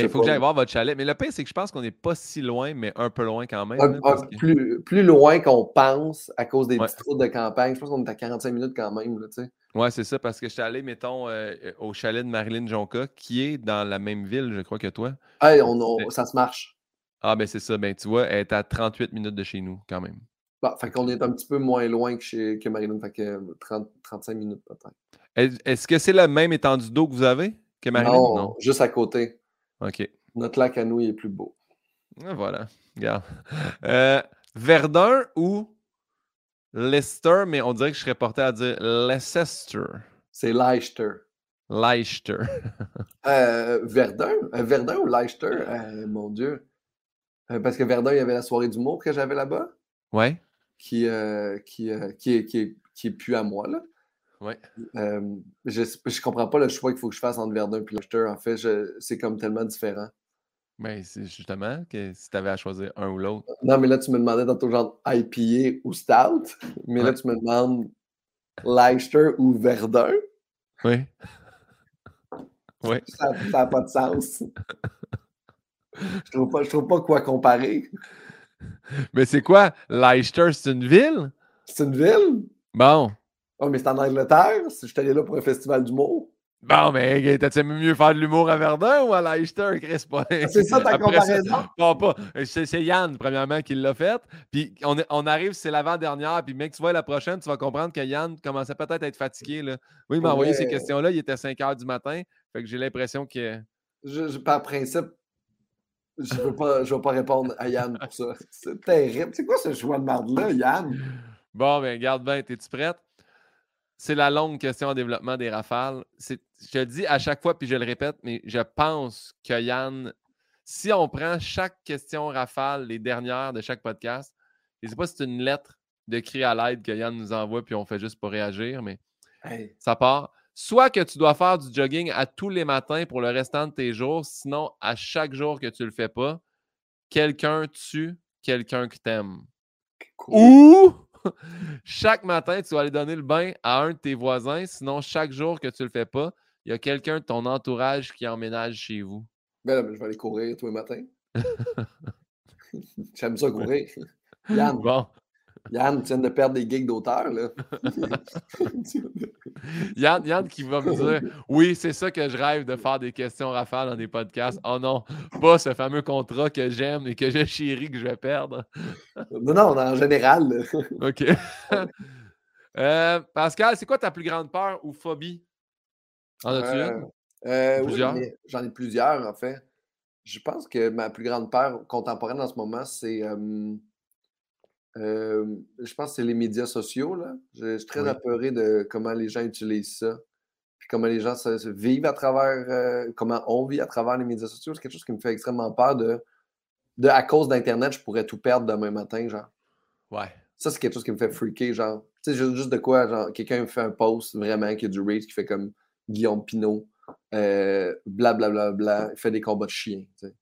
il faut que j'aille voir votre chalet. Mais le pire, c'est que je pense qu'on n'est pas si loin, mais un peu loin quand même. plus, plus, loin qu'on pense à cause des petites routes de campagne. Je pense qu'on est à 45 minutes quand même. Là, ouais, c'est ça, parce que je suis allé, mettons, euh, au chalet de Marilyn Jonca, qui est dans la même ville, je crois, que toi. Hey, on, ça se marche. Ah, ben c'est ça. Ben, tu vois, elle est à 38 minutes de chez nous, quand même. Bah, fait qu'on est un petit peu moins loin que, chez, que Marilyn. Fait que 30, 35 minutes peut-être. Est-ce que c'est la même étendue d'eau que vous avez que Marilyn? non, juste à côté. OK. Notre lac à nous est plus beau. Ah, voilà. Regarde. Euh, Verdun ou Leicester, mais on dirait que je serais porté à dire Leicester. C'est Leicester. Leicester. Euh, Verdun? Euh, Verdun ou Leicester? mon Dieu. Parce que Verdun, il y avait la soirée d'humour que j'avais là-bas. Ouais. Qui, qui, qui, qui, qui est plus à moi, là. Ouais. je ne comprends pas le choix qu'il faut que je fasse entre Verdun et Leicester. En fait, c'est comme tellement différent. Mais ben, c'est justement que si tu avais à choisir un ou l'autre. Non, mais là, tu me demandais dans ton genre IPA ou Stout. Mais là, tu me demandes Leicester ou Verdun. Oui. Oui. Ça n'a pas de sens. Je trouve pas, je trouve pas quoi comparer. Mais c'est quoi? Leicester, c'est une ville? C'est une ville? Bon. Oh, mais c'est en Angleterre? Si je suis allé là pour un festival d'humour. Bon, mais t'as-tu mieux faire de l'humour à Verdun ou à Leicester, Chris? Ah, c'est ça ta comparaison? Pas, pas. C'est Yann, premièrement, qui l'a fait. Puis on, on arrive, c'est l'avant-dernière. Puis mec, tu vois, la prochaine, tu vas comprendre que Yann commençait peut-être à être fatigué. Là. Oui, il m'a envoyé ces questions-là. Il était 5 heures du matin. Fait que j'ai l'impression que. Je, par principe, je ne veux, pas, je veux pas répondre à Yann pour ça. C'est terrible. C'est quoi ce choix de marde-là, Yann? Bon, ben, garde bien. Es-tu prête? C'est la longue question en développement des rafales. Je te le dis à chaque fois, puis je le répète, mais je pense que Yann, si on prend chaque question rafale, les dernières de chaque podcast, je ne sais pas si c'est une lettre de cri à l'aide que Yann nous envoie, puis on fait juste pour réagir, mais ça part. Soit que tu dois faire du jogging à tous les matins pour le restant de tes jours, sinon à chaque jour que tu ne le fais pas, quelqu'un tue quelqu'un que t'aimes. Ou chaque matin, tu vas aller donner le bain à un de tes voisins. Sinon, chaque jour que tu ne le fais pas, il y a quelqu'un de ton entourage qui emménage chez vous. Ben là, je vais aller courir tous les matins. J'aime ça courir. Yann, bon. Yann, tu viens de perdre des gigs d'auteur, là. Yann, Yann qui va me dire Oui, c'est ça que je rêve de faire des questions rafales dans des podcasts. Oh non, pas ce fameux contrat que j'aime et que je chéris que je vais perdre. non, non, en général. OK. Euh, Pascal, c'est quoi ta plus grande peur ou phobie? En as-tu euh, euh, plusieurs? J'en ai plusieurs, en fait. Je pense que ma plus grande peur contemporaine en ce moment, c'est je pense que c'est les médias sociaux. Là. Je, suis très apeuré de comment les gens utilisent ça. Puis comment les gens se, vivent à travers, euh, comment on vit à travers les médias sociaux. C'est quelque chose qui me fait extrêmement peur de, de à cause d'Internet, je pourrais tout perdre demain matin, genre. Ouais. Ça, c'est quelque chose qui me fait freaker, genre. Tu sais, juste, de quoi, genre, quelqu'un me fait un post vraiment qui a du reach, qui fait comme Guillaume Pinot, blablabla, euh, bla, bla, bla, il fait des combats de chiens, tu sais.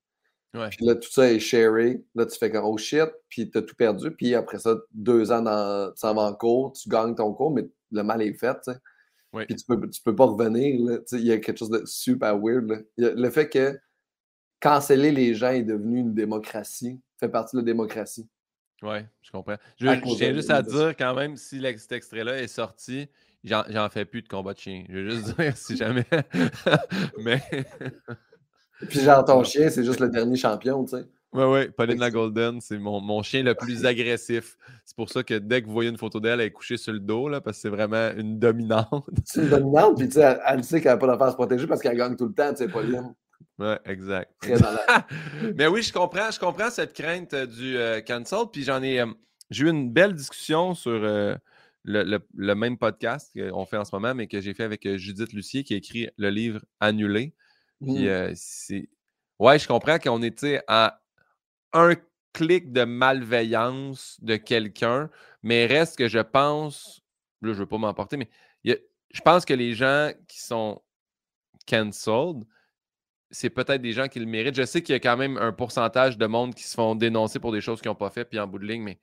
Puis là, tout ça est sharé. Là, tu fais comme oh shit, puis tu as tout perdu. Puis après ça, deux ans, dans, tu en cours, tu gagnes ton cours, mais le mal est fait. Tu sais. Puis tu peux, tu peux pas revenir. Il y a quelque chose de super weird. Le fait que canceller les gens est devenu une démocratie, fait partie de la démocratie. Oui, je comprends. Je, tiens juste à dire quand même, si cet extrait-là est sorti, j'en fais plus de combat de chien. Je veux juste dire si jamais. mais. Puis genre, ton chien, c'est juste le dernier champion, tu sais. Oui, oui, Pauline la Golden, c'est mon, mon, chien le plus agressif. C'est pour ça que dès que vous voyez une photo d'elle, elle est couchée sur le dos, là, parce que c'est vraiment une dominante. C'est une dominante, puis tu sais, elle, sait qu'elle n'a pas d'affaire à se protéger parce qu'elle gagne tout le temps, tu sais, Pauline. Oui, exact. Mais oui, je comprends, je comprends cette crainte euh, du euh, cancel, puis j'en ai. Euh, j'ai eu une belle discussion sur le, le, même podcast qu'on fait en ce moment, mais que j'ai fait avec Judith Lucier, qui a écrit le livre Annulé. Puis mmh. c'est. Ouais, je comprends qu'on était à un clic de malveillance de quelqu'un, mais reste que je pense. Là, je ne veux pas m'emporter, mais je pense que les gens qui sont cancelled, c'est peut-être des gens qui le méritent. Je sais qu'il y a quand même un pourcentage de monde qui se font dénoncer pour des choses qu'ils n'ont pas fait, puis en bout de ligne, mais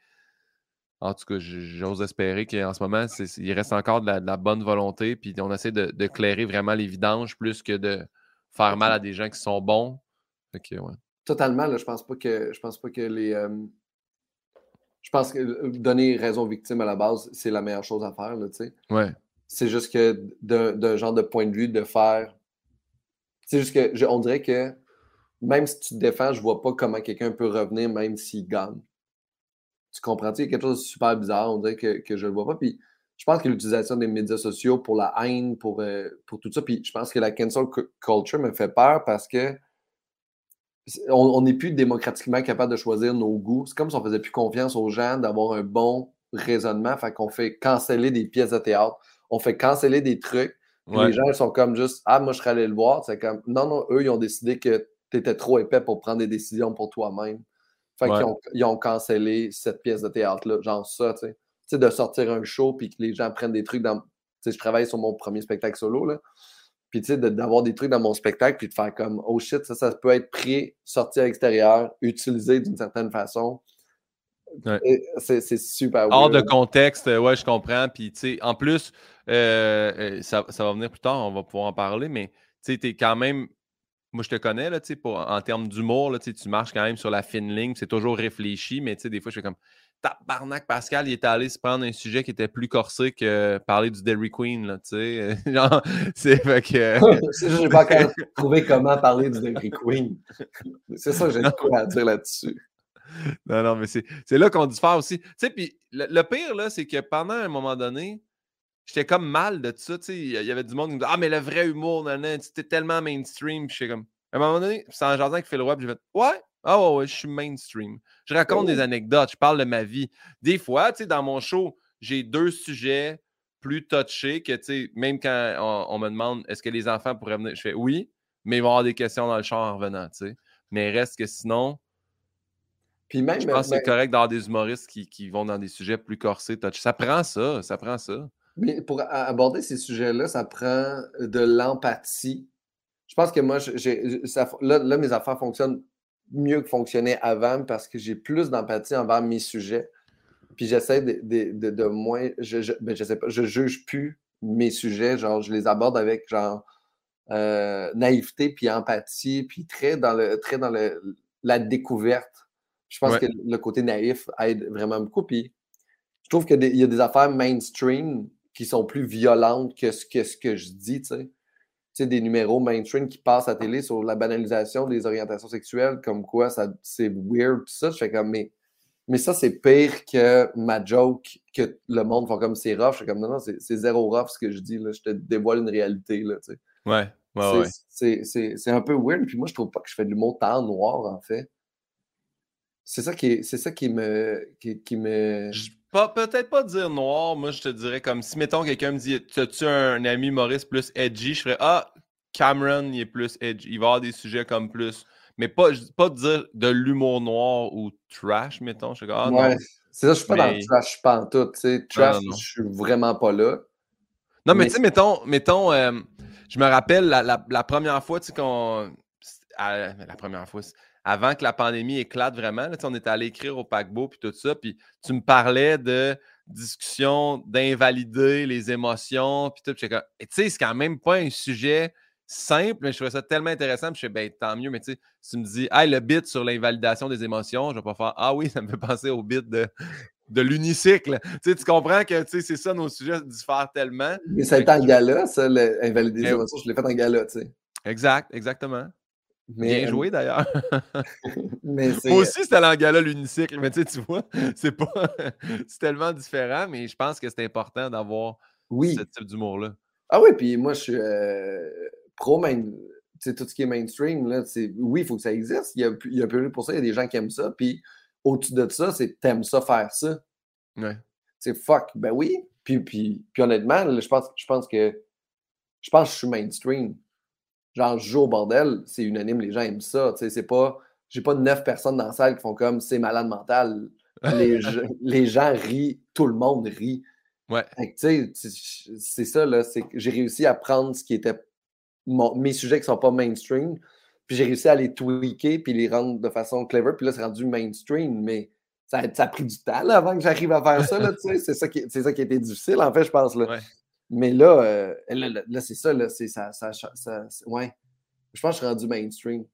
en tout cas, j'ose espérer qu'en ce moment, il reste encore de la, bonne volonté, puis on essaie de, de clairer vraiment les vidanges plus que de, faire mal à des gens qui sont bons. Totalement, là, je pense pas que je pense pas que les. Euh, je pense que euh, donner raison aux victimes à la base, c'est la meilleure chose à faire, tu sais. Ouais. C'est juste que d'un genre de point de vue de faire. C'est juste que on dirait que même si tu te défends, je vois pas comment quelqu'un peut revenir même s'il gagne. Tu comprends-tu? Il y a quelque chose de super bizarre, on dirait que, que je le vois pas. Puis je pense que l'utilisation des médias sociaux pour la haine, pour, euh, pour tout ça, puis je pense que la cancel culture me fait peur parce que on n'est plus démocratiquement capable de choisir nos goûts. C'est comme si on faisait plus confiance aux gens d'avoir un bon raisonnement, fait qu'on fait canceller des pièces de théâtre, on fait canceller des trucs, les gens sont comme juste Ah, moi je serais allé le voir. C'est comme Non, non, eux, ils ont décidé que tu étais trop épais pour prendre des décisions pour toi-même. Fait qu'ils ont, ils ont cancellé cette pièce de théâtre-là, genre ça, tu sais de sortir un show puis que les gens prennent des trucs dans. je travaille sur mon premier spectacle solo, là. Puis, tu sais, d'avoir des trucs dans mon spectacle, puis de faire comme, oh shit, ça, ça peut être pris, sorti à l'extérieur, utilisé d'une certaine façon. C'est super Hors de contexte, ouais, je comprends. Puis, tu sais, en plus, euh, euh, ça, ça, va venir plus tard, on va pouvoir en parler, mais tu es quand même. Moi, je te connais, là, pour, en termes d'humour, là, tu marches quand même sur la fine ligne, c'est toujours réfléchi, mais des fois, je fais comme tabarnak, Pascal, il est allé se prendre un sujet qui était plus corsé que parler du Dairy Queen, là, tu sais. Genre, c'est fait que... je n'ai pas encore trouvé comment parler du Dairy Queen. C'est ça que j'ai à dire là-dessus. Non, non, mais c'est là qu'on diffère aussi. Tu sais, puis le, pire, là, c'est que pendant un moment donné, j'étais comme mal de ça, tu sais. Il y avait du monde qui me disait « Ah, mais le vrai humour, c'était tellement mainstream. » Puis j'étais comme... À un moment donné, c'est en jardin avec Phil Webb, j'ai fait « Ouais, ah ouais, ouais, je suis mainstream. Je raconte des anecdotes, je parle de ma vie. Des fois, tu sais, dans mon show, j'ai deux sujets plus touchés que, tu sais, même quand on, me demande est-ce que les enfants pourraient venir, je fais oui, mais ils vont avoir des questions dans le char en revenant, tu sais. Mais reste que sinon, Puis même, je pense que c'est correct d'avoir des humoristes qui, vont dans des sujets plus corsés, touchés. Ça prend ça, ça prend ça. Mais pour aborder ces sujets-là, ça prend de l'empathie. Je pense que moi, j'ai, là, là, mes affaires fonctionnent mieux que fonctionnait avant parce que j'ai plus d'empathie envers mes sujets. Puis j'essaie de, de, de, moins. Je, je, ben, je, sais pas, je juge plus mes sujets. Genre, je les aborde avec genre euh, naïveté puis empathie, puis très dans le très dans le, la découverte. Je pense que le côté naïf aide vraiment beaucoup. Puis je trouve qu'il y a des affaires mainstream qui sont plus violentes que ce que, ce que je dis, tu sais des numéros mainstream qui passent à la télé sur la banalisation des orientations sexuelles, comme quoi ça, c'est weird, tout ça. Je fais comme, mais, mais ça, c'est pire que ma joke, que le monde fait comme c'est rough. Je fais comme, non, non, c'est, zéro rough ce que je dis, là. Je te dévoile une réalité, là, tu sais. Ouais, ouais, c'est, ouais. C'est, un peu weird, puis moi, je trouve pas que je fais de l'humour tant noir, en fait. C'est ça qui, c'est ça qui me. Qui, me... peut-être pas dire noir, moi je te dirais comme si, mettons, quelqu'un me dit As-tu un ami Maurice plus edgy Je ferais Ah, Cameron, il est plus edgy. Il va avoir des sujets comme plus. Mais pas, pas dire de l'humour noir ou trash, mettons. Je ah, ouais, c'est ça, je suis pas dans le trash pantoute. Tu sais, trash, je suis vraiment pas là. Non, mais, tu sais, mettons, mettons euh, je me rappelle la, la, première fois, tu sais, qu'on. La première fois, avant que la pandémie éclate vraiment. on était allé écrire au paquebot puis tout ça. Puis tu me parlais de discussion d'invalider les émotions. Puis tout. Tu sais, c'est quand même pas un sujet simple, mais je trouvais ça tellement intéressant. Puis je fais, ben tant mieux. Mais tu sais, tu me dis, hey, le bit sur l'invalidation des émotions, je vais pas faire, ah oui, ça me fait penser au bit de. De l'unicycle. Tu, sais, tu comprends que c'est ça, nos sujets diffèrent tellement. Mais ça a été en gala, ça, l'invalidation des émotions. Je l'ai fait en gala, tu sais. Exact, exactement. Bien joué d'ailleurs. Moi aussi, c'était l'angala l'unicycle, mais tu sais, tu vois, c'est pas. c'est tellement différent, mais je pense que c'est important d'avoir ce type d'humour-là. Ah oui, puis moi, je suis euh, pro main. Tout ce qui est mainstream, là, oui, il faut que ça existe. Il y, a, il y a un peu pour ça, il y a des gens qui aiment ça. Puis au-dessus de ça, c'est t'aimes ça faire ça. Ouais. C'est fuck, ben oui. Puis, puis, puis honnêtement, je pense, je pense que je pense que je suis mainstream genre, je joue au bordel, c'est unanime, les gens aiment ça. Tu sais, c'est pas. J'ai pas neuf personnes dans la salle qui font comme c'est malade mental. Les, les, gens rient, tout le monde rit. Ouais. Tu sais, c'est ça, là. J'ai réussi à prendre ce qui était mes sujets qui sont pas mainstream, puis j'ai réussi à les tweaker puis les rendre de façon clever, puis là, c'est rendu mainstream, mais ça, ça, a pris du temps là, avant que j'arrive à faire ça, là, tu sais. C'est ça, qui, ça qui a été difficile, en fait, je pense, là. Ouais. Mais là, euh, là, c'est ça, là, c'est ça, ça, ça, ouais. Je pense que je suis rendu mainstream.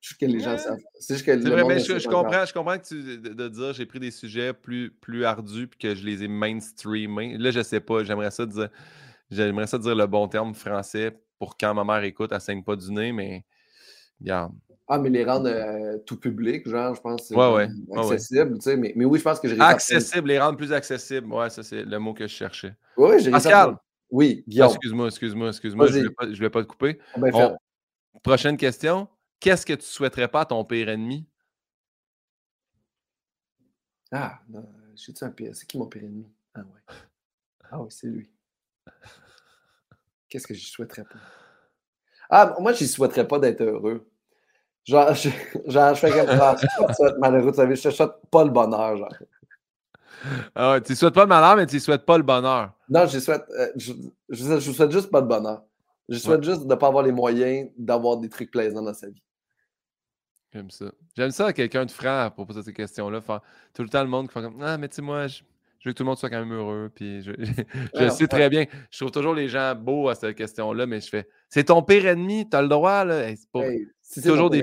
Je que les gens savent. C'est juste que vrai, mais je, comprends, je comprends que tu, de, dire j'ai pris des sujets plus, plus ardus puis que je les ai mainstreamés. Là, je sais pas, j'aimerais ça dire j'aimerais ça dire le bon terme français pour quand ma mère écoute, elle saigne pas du nez, mais regarde. Ah, mais les rendre euh, tout public, genre, je pense que c'est ouais, accessible, tu sais. Mais, mais, oui, je pense que j'ai Accessible, les rendre plus accessibles. Ouais, ça, c'est le mot que je cherchais. Oui, j'ai Pascal! Oui, ah, Guillaume. excuse-moi, excuse-moi, excuse-moi. Je ne voulais, pas te couper. Prochaine question. Qu'est-ce que tu ne souhaiterais pas à ton pire ennemi? Ah, j'ai-tu un pire? C'est qui mon pire ennemi? Ah ouais. Ah oui, c'est lui. Qu'est-ce que je souhaiterais pas? Ah, moi, je ne souhaiterais pas d'être heureux. Genre, je, genre, je fais comme ça, malheureux, tu je te souhaite pas le bonheur, genre. Ah ouais, tu souhaites pas le malheur, mais tu souhaites pas le bonheur. Non, je souhaite, euh, je, je, souhaite juste pas le bonheur. Je souhaite juste de ne pas avoir les moyens d'avoir des trucs plaisants dans sa vie. J'aime ça. J'aime ça, quelqu'un de franc à propos de ces questions-là. Tout le temps, le monde qui fait comme Ah, mais tu sais, moi, Je veux que tout le monde soit quand même heureux. Puis je, je, sais très bien. Je trouve toujours les gens beaux à cette question-là, mais je fais c'est ton pire ennemi, tu as le droit. Là. c'est toujours des,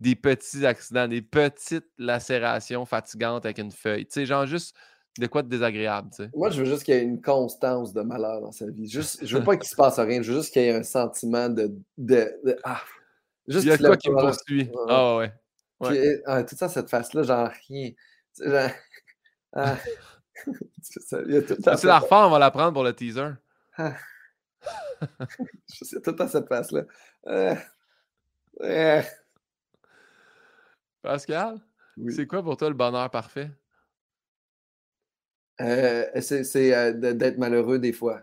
des, petits accidents, des petites lacérations fatigantes avec une feuille. Tu sais, genre juste de quoi de désagréable. Tu sais. Moi, je veux juste qu'il y ait une constance de malheur dans sa vie. Juste, je veux pas qu'il se passe rien. Je veux juste qu'il y ait un sentiment de. de, ah, juste Il y a quoi qui me poursuit? Ah ouais. ouais. Ah, tout ça, cette face-là, genre rien. Genre, ah. c'est la refaire, on va la prendre pour le teaser. Ah. je sais tout à cette face-là. Euh, euh. Pascal, c'est quoi pour toi le bonheur parfait? Euh, c'est d'être malheureux des fois.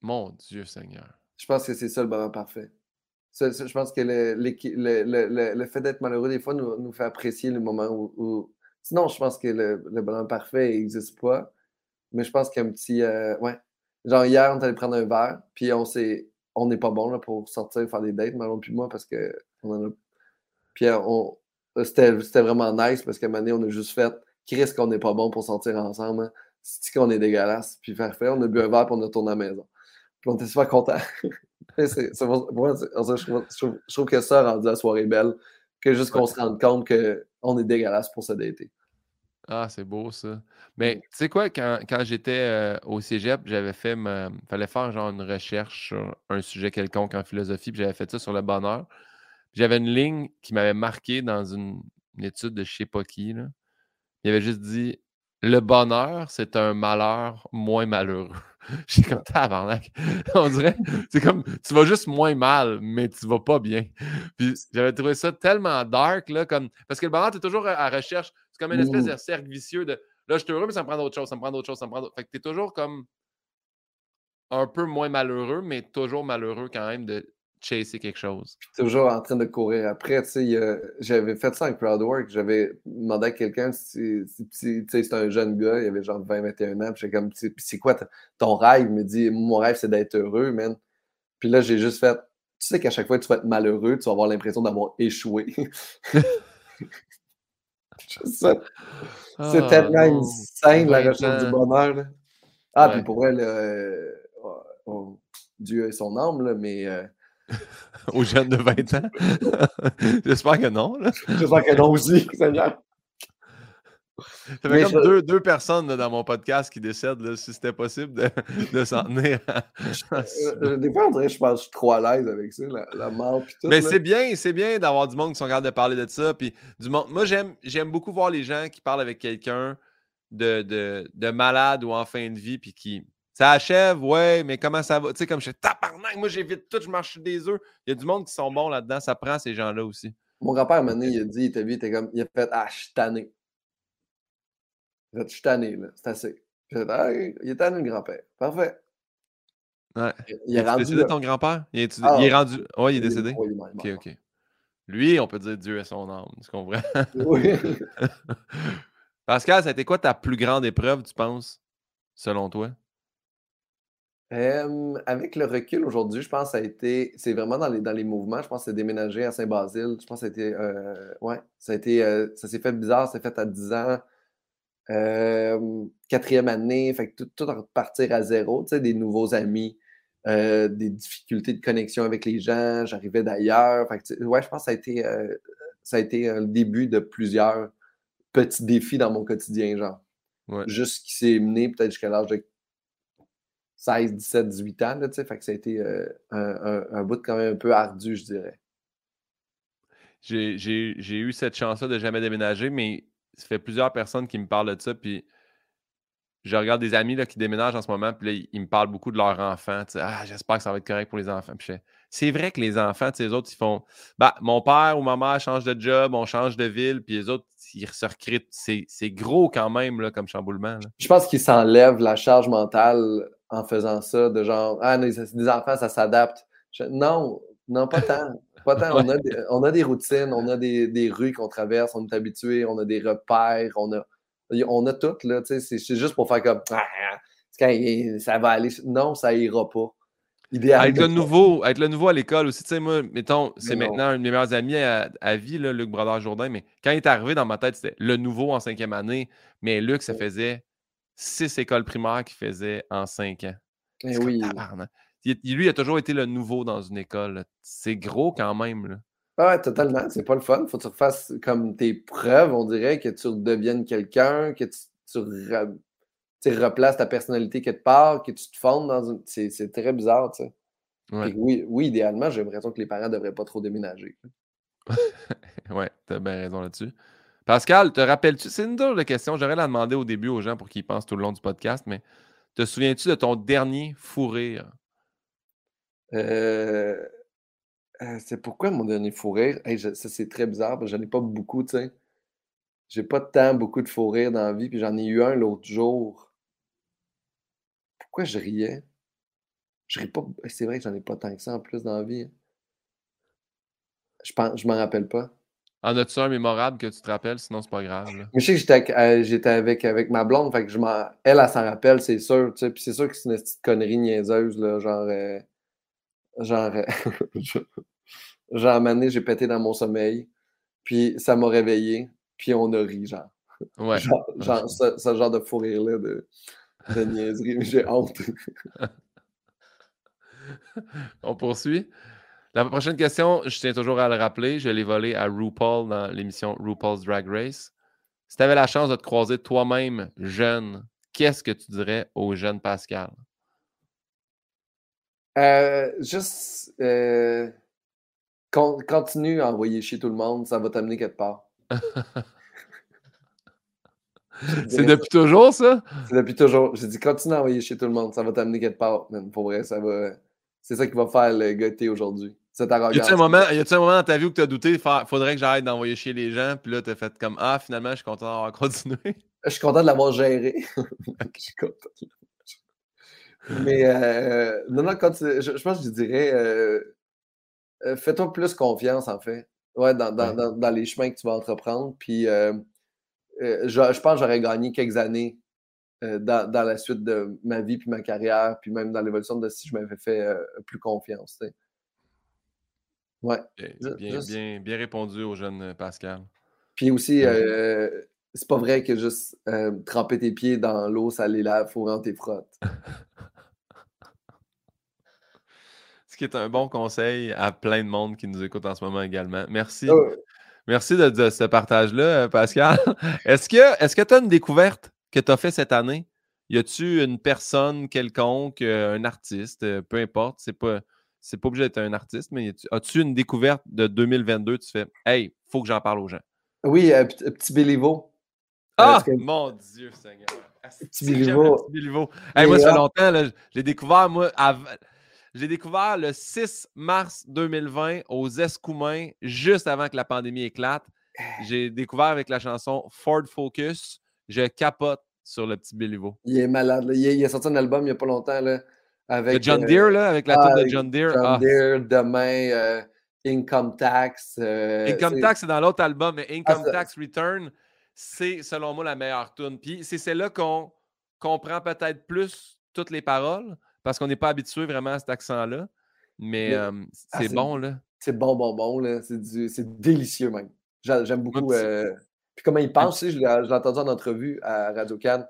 Mon Dieu Seigneur. Je pense que c'est ça le bonheur parfait. je pense que le, le, le, fait d'être malheureux des fois nous, nous, fait apprécier le moment où. Sinon, je pense que le, bonheur parfait n'existe pas. Mais je pense qu'un petit. ouais, Genre, hier, on est allé prendre un verre, puis on s'est. On n'est pas bon là, pour sortir faire des dates, Marlon puis moi, parce que on en a. Puis on... c'était vraiment nice parce qu'à un moment donné, on a juste fait Chris qu'on n'est pas bon pour sortir ensemble. Hein? C'est qu'on est dégueulasse? Puis faire faire, on a bu un verre puis on a tourné à la maison. Puis on était super contents. je, trouve, que ça rendu la soirée belle, que juste qu'on se rende compte qu'on est dégueulasse pour se dater. Ah, c'est beau ça. Mais tu sais quoi, quand, j'étais euh, au cégep, j'avais fait. Il fallait faire genre une recherche sur un sujet quelconque en philosophie, puis j'avais fait ça sur le bonheur. J'avais une ligne qui m'avait marqué dans une, étude de je sais pas qui. Là. Il avait juste dit Le bonheur, c'est un malheur moins malheureux. J'ai comme tabarnak. On dirait, c'est comme, tu vas juste moins mal, mais tu vas pas bien. Puis j'avais trouvé ça tellement dark, là, comme, parce que le bonheur, tu es toujours à recherche c'est comme une espèce de cercle vicieux de là, je suis heureux, mais ça me prend d'autres choses, ça me prend d'autres choses, ça me prend d'autres. Fait que tu es toujours comme un peu moins malheureux, mais toujours malheureux quand même de chasser quelque chose. toujours en train de courir après. Tu sais, j'avais fait ça avec Crowdwork. J'avais demandé à quelqu'un si, si, c'est un jeune gars, il avait genre 20-21 ans. Puis comme, c'est quoi ton rêve? Il me dit, mon rêve, c'est d'être heureux, man. Puis là, j'ai juste fait, tu sais qu'à chaque fois que tu vas être malheureux, tu vas avoir l'impression d'avoir échoué. C'est ah, tellement une scène, la recherche du bonheur. Ah, puis pour elle, euh, oh, oh, Dieu est son âme, là, mais. Euh, Aux jeunes de 20 ans? J'espère que non. J'espère que non aussi, Seigneur. Ça fait comme deux, deux, personnes dans mon podcast qui décèdent, si c'était possible de, de s'en tenir. Euh, euh, des fois, on dirait que je pense je suis trop à l'aise avec ça, la, mort. tout, Mais c'est bien, c'est bien d'avoir du monde qui sont capables de parler de ça. Puis du monde... Moi, j'aime beaucoup voir les gens qui parlent avec quelqu'un de, de, de, malade ou en fin de vie, puis qui. Ça achève, ouais, mais comment ça va? Tu sais, comme je suis tabarnak, moi j'évite tout, je marche sur des œufs. Il y a du monde qui sont bons là-dedans, ça prend ces gens-là aussi. Mon grand-père, maintenant, il a dit, il t'a vu, il était comme, il a fait, ah, je suis tanné. Je suis tanné, là. C'est assez. Ah, il est tanné, le grand-père. Parfait. Ouais. Il, est rendu. décédé ton grand-père? Il, est... Ah, il est rendu. Oui, il est décédé? Oui, il ok, ok. Lui, on peut dire Dieu est son âme. Tu comprends? Oui. Pascal, ça a été quoi ta plus grande épreuve, tu penses, selon toi? Avec le recul aujourd'hui, je pense que ça a été. C'est vraiment dans les, dans les mouvements. Je pense que c'est déménager à Saint-Basile. Je pense que ça a été. Euh, ouais, ça a été. Euh, ça s'est fait bizarre. Ça s'est fait à 10 ans quatrième année, fait que tout, tout repartir à zéro, tu sais, des nouveaux amis, euh, des difficultés de connexion avec les gens, j'arrivais d'ailleurs. Ouais, je pense que ça a été, ça a été le début de plusieurs petits défis dans mon quotidien, genre. Juste qui s'est mené peut-être jusqu'à l'âge de 16, 17, 18 ans, sais, fait que ça a été euh, un, un, bout quand même un peu ardu, je dirais. J'ai eu cette chance-là de jamais déménager, mais ça fait plusieurs personnes qui me parlent de ça, puis je regarde des amis là, qui déménagent en ce moment, puis là, ils me parlent beaucoup de leurs enfants. Ah, j'espère que ça va être correct pour les enfants. c'est vrai que les enfants, les autres, ils font bah, mon père ou ma mère change de job, on change de ville, puis les autres, ils se recréent. C'est gros quand même là, comme chamboulement. Je pense qu'ils s'enlèvent la charge mentale en faisant ça, de genre Ah, les, des enfants, ça s'adapte. Non, non, pas tant. On, a des, on a des routines, on a des, des rues qu'on traverse, on est habitué, on a des repères, on a, on a tout, là. C'est juste pour faire comme ah, ça va aller. Non, ça ira pas. Idéalement. Être le nouveau, être le nouveau à l'école aussi, tu sais, moi, mettons, c'est maintenant un de mes meilleurs amis à, vie, là, Luc Brodeur Jourdain, mais quand il est arrivé dans ma tête, c'était le nouveau en cinquième année, mais Luc, ça faisait six écoles primaires qu'il faisait en cinq ans. Eh oui. Il- lui, il a toujours été le nouveau dans une école. C'est gros quand même. là. Ah Ouais, totalement. C'est pas le fun. Faut que tu refasses comme tes preuves, on dirait, que tu redeviennes quelqu'un, que tu, tu re- tu replaces ta personnalité quelque part, que tu te fondes dans une. C'est très bizarre, tu sais. Ouais. Oui, idéalement, j'ai l'impression que les parents devraient pas trop déménager. Ouais, t'as bien raison là-dessus. Pascal, te rappelles-tu? C'est une drôle question. J'aurais la demander au début aux gens pour qu'ils pensent tout le long du podcast, mais te souviens-tu de ton dernier fou rire? Euh, euh, c'est pourquoi mon dernier fou rire? Ça, c'est très bizarre, parce que j'en ai pas beaucoup, tu sais. J'ai pas temps, beaucoup de fou rire dans la vie, puis j'en ai eu un l'autre jour. Pourquoi je riais? Je ris pas. C'est vrai que j'en ai pas tant que ça en plus dans la vie. hein. Je pense, je m'en rappelle pas. En as-tu un mémorable que tu te rappelles? Sinon, c'est pas grave. là. Je sais que j'étais avec, euh, j'étais avec, avec ma blonde, fait que je. Elle, elle s'en rappelle, c'est sûr, tu sais. Puis c'est sûr que c'est une petite connerie niaiseuse, là, genre. euh, genre. euh, genre, donné, j'ai pété dans mon sommeil, puis ça m'a réveillé, puis on a ri, genre. Ouais. Genre, genre ce, ce genre de fou rire-là de, de niaiserie, j'ai honte. On poursuit? La prochaine question, je tiens toujours à le rappeler, je l'ai volé à RuPaul dans l'émission RuPaul's Drag Race. Si tu avais la chance de te croiser toi-même jeune, qu'est-ce que tu dirais au jeune Pascal? Euh, juste euh, con- continue à envoyer chier tout le monde, ça va t'amener quelque part. C'est depuis toujours ça? C'est depuis toujours. J'ai dit continue à envoyer chier tout le monde, ça va t'amener quelque part. man. Pour vrai, ça va. C'est ça qui va faire le t'es aujourd'hui. Cette Y arrogance. a-tu un, moment- y a-tu un moment dans ta vie où tu as douté, faire- faudrait que j'arrête d'envoyer chier les gens, puis là, tu as fait comme Ah, finalement, je suis content d'avoir continué. Je suis content de l'avoir géré. Je suis content. de l'avoir géré. Mais euh, non, non, continue. Je, je pense que je dirais euh, euh, fais-toi plus confiance, en fait. Ouais, dans, dans, Ouais. dans- dans les chemins que tu vas entreprendre. Puis euh, je, je pense que j'aurais gagné quelques années euh, dans, dans la suite de ma vie puis ma carrière, puis même dans l'évolution de si je m'avais fait euh, plus confiance. tu sais. Ouais. Bien, bien, juste- bien- bien répondu au jeune euh, Pascal. Puis aussi, euh, c'est pas vrai que juste tremper tes pieds dans l'eau, ça les lave, faut rentrer tes frottes. Ce qui est un bon conseil à plein de monde qui nous écoute en ce moment également. Merci. Ouais. Merci de, de ce partage-là, Pascal. Est-ce que est-ce que tu as une découverte que tu as fait cette année? Y a-tu une personne quelconque, euh, un artiste, euh, peu importe, c'est pas c'est pas obligé d'être un artiste, mais as-tu une découverte de 2022, tu fais Hey, faut que j'en parle aux gens. Oui, euh, P- Petit Béliveau. Ah! Est-ce que- Mon Dieu, Seigneur. Petit Béliveau. Hey, moi, ça fait euh, longtemps, là, l'ai découvert, moi, av- l'ai découvert le 6 mars 2020 aux Escoumins, juste avant que la pandémie éclate. J'ai découvert avec la chanson Ford Focus. Je capote sur le petit Béliveau. Il est malade. là. Il, a, il a sorti un album il n'y a pas longtemps là, avec Le John euh, Deere, là, avec la ah, de John Deere. John Ah, Deere, demain, euh, Income Tax. euh, Income Tax, c'est dans l'autre album, mais Income ça- Tax Return, c'est selon moi la meilleure tune. Puis c'est celle-là qu'on comprend peut-être plus toutes les paroles parce qu'on n'est pas habitué vraiment à cet accent-là. Mais Mais- ah, c'est bon, là. C'est bon, bon, bon. là. C'est délicieux même. J'a- J'aime beaucoup. Puis comment il pense, tu sais, je l'ai entendu en entrevue à Radio Cannes.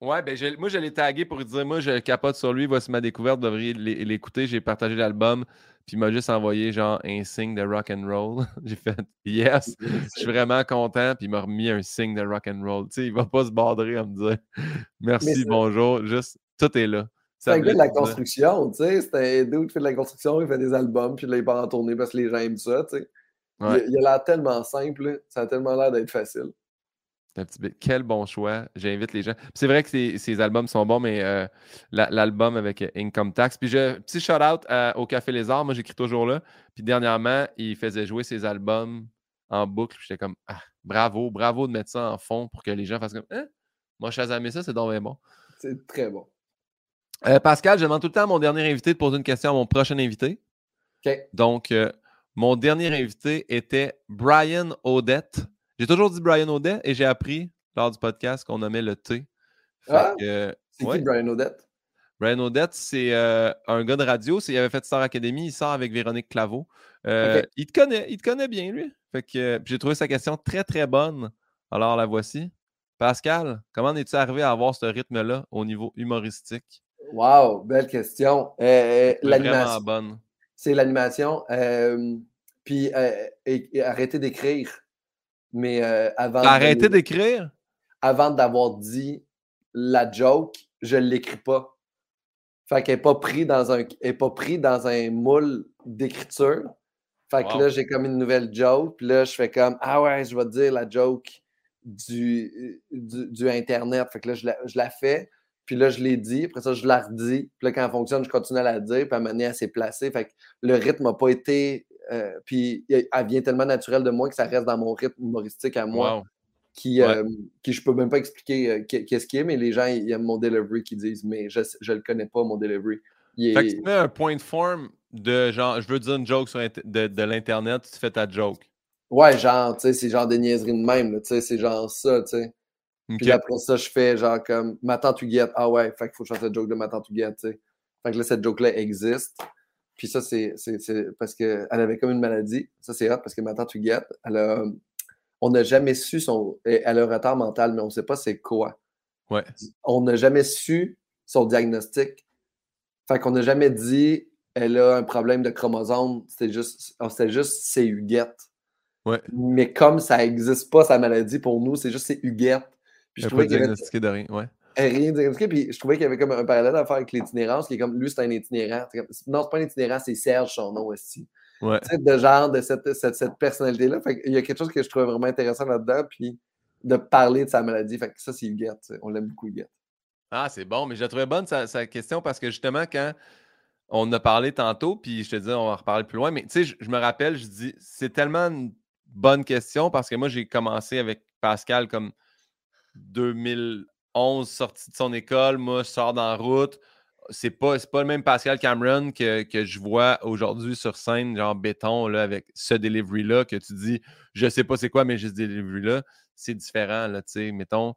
Ouais, ben je- moi je l'ai tagué pour lui dire moi je capote sur lui, voici ma découverte, vous devriez l'é- l'écouter. J'ai partagé l'album, puis il m'a juste envoyé genre un signe de rock and roll. J'ai fait yes, je suis vraiment content, puis il m'a remis un signe de rock and roll. Tu sais, il va pas se borderer à me dire merci, bonjour, juste tout est là. C'est un gars de la construction, tu sais. C'est un dude qui fait de la construction, il fait des albums, puis là, il part en tournée parce que les gens aiment ça, tu sais. Il a- Ouais. Il a l'air tellement simple, là. ça a tellement l'air d'être facile. C'est un petit bit- Quel bon choix. J'invite les gens. C'est vrai que ces, ces albums sont bons, mais euh, la- l'album avec euh, Income Tax. Puis je, petit shout-out à- au Café Les Arts, moi j'écris toujours là. Puis dernièrement, il faisait jouer ses albums en boucle. J'étais comme ah, bravo, bravo de mettre ça en fond pour que les gens fassent comme Hein? Moi, Shazamé ça, c'est donc bien bon. C'est très bon. Euh, Pascal, je demande tout le temps à mon dernier invité de poser une question à mon prochain invité. OK. Donc, euh, mon dernier invité était Brian Odette. J'ai toujours dit Brian Odette et j'ai appris lors du podcast qu'on nommait le T. Ah! C'est ouais. qui Brian Odette? Brian Odette, c'est euh, un gars de radio. c'est- Il avait fait Star Academy. Il sort avec Véronique Claveau. Euh. Il te connaît. Il te connaît bien, lui. Fait que euh, j'ai trouvé sa question très, très bonne. Alors, la voici. Pascal, comment es-tu arrivé à avoir ce rythme-là au niveau humoristique? Wow, belle question. Vraiment bonne. C'est l'animation. Euh, puis euh, arrêter d'écrire. Mais avant. Arrêter d'écrire? Avant d'avoir dit la joke, je ne l'écris pas. Fait qu'elle n'est pas pris dans un pas pris dans un moule d'écriture. Fait que là, j'ai comme une nouvelle joke. Puis là, je fais comme Ah ouais, je vais te dire la joke du, du, Internet. Fait que là, je la, je la fais. Puis là, je l'ai dit. Après ça, je la redis. Puis là, quand elle fonctionne, je continue à la dire. Puis à donné, elle s'est placée. Fait que le rythme n'a pas été. Euh, puis elle vient tellement naturelle de moi que ça reste dans mon rythme humoristique à moi. Qui, euh, qui je peux même pas expliquer euh, qu'est-ce qui est, mais les gens, ils aiment mon delivery qui disent, mais je ne le connais pas, mon delivery. Fait que tu mets un point de forme de genre, je veux dire une joke sur de, de l'Internet, tu fais ta joke. Ouais, genre, tu sais, c'est genre des niaiseries de même, tu sais, c'est genre ça, tu sais. Puis après ça, je fais genre comme ma tante Huguette. Ah ouais, fait qu'il faut que je fasse cette joke de ma tante Huguette, tu sais. Fait que là, cette joke-là existe. Puis ça, c'est parce qu'elle avait comme une maladie. Ça, c'est hot parce que ma tante Huguette, elle a. On n'a jamais su son. Elle a un retard mental, mais on ne sait pas c'est quoi. Ouais. On n'a jamais su son diagnostic. Fait qu'on n'a jamais dit elle a un problème de chromosome. C'était juste, c'était juste c'est Huguette. Ouais. Mais comme ça n'existe pas, sa maladie, pour nous, c'est juste c'est Huguette. Puis je trouvais qu'il diagnostiqué de rien, ouais. Rien diagnostiqué, puis je trouvais qu'il y avait comme un parallèle à faire avec l'itinérance, qui est comme, lui, c'est un itinérant. non, c'est pas un itinérant, c'est Serge, son nom aussi. Ouais. Tu sais, de genre, de cette, cette, cette personnalité-là. Fait il y a quelque chose que je trouvais vraiment intéressant là-dedans, puis de parler de sa maladie. Fait que ça, c'est Huguette. On l'aime beaucoup, Huguette. Ah, c'est bon, mais je la trouvais bonne, sa, sa question, parce que justement, quand on a parlé tantôt, puis je te dis, on va en reparler plus loin, mais tu sais, je, je, me rappelle, je dis, c'est tellement une bonne question parce que moi, j'ai commencé avec Pascal comme 2011, sorti de son école. Moi, je sors dans la route. C'est pas, pas le même Pascal Cameron que, je vois aujourd'hui sur scène, genre béton, là, avec ce delivery-là, que tu dis, je sais pas c'est quoi, mais j'ai ce delivery-là. C'est différent, là, tu sais, mettons.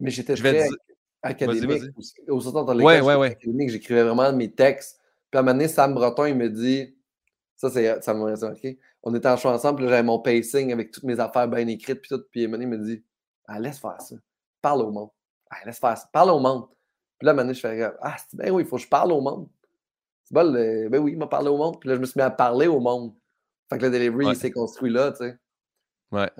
Mais j'étais très académique. Au sortant de l'école, ouais, ouais, j'écrivais vraiment mes textes. Puis à un moment donné, Sam Breton, il me dit, ça, ça m'a marqué. On était en choix ensemble, puis j'avais mon pacing avec toutes mes affaires bien écrites, puis tout. Puis il me dit, ah, laisse faire ça. Parle au monde. Ah, laisse faire ça. Parle au monde. Puis là, maintenant, je fais Ah, ben oui, il faut que je parle au monde. C'est bon, ben oui, il m'a parlé au monde. Puis là, je me suis mis à parler au monde. Fait que le delivery, il s'est construit là, tu sais. Ouais.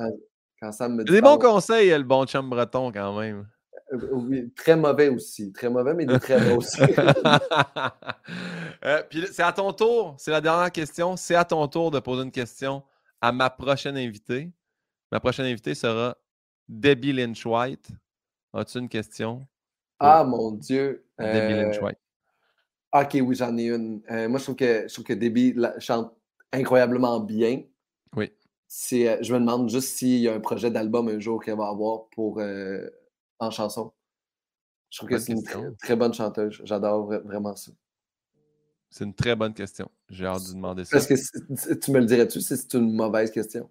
Quand ça me dit. Des bons conseils, le bon chum breton, quand même. Euh, oui, très mauvais aussi. Très mauvais, mais des très bons aussi. euh, puis c'est à ton tour. C'est la dernière question. C'est à ton tour de poser une question à ma prochaine invitée. Ma prochaine invitée sera Debbie Lynch White. As-tu une question? Ah, mon Dieu. Debbie Lynch euh, White? Ok, oui, j'en ai une. Euh, moi, je trouve, que, je trouve que Debbie chante incroyablement bien. Oui. Euh, je me demande juste s'il y a un projet d'album un jour qu'elle va avoir pour, en chanson. Je trouve que c'est une très, bonne chanteuse. J'adore vraiment ça. C'est une très bonne question. J'ai hâte de demander ça. Parce que tu me le dirais-tu si c'est une mauvaise question?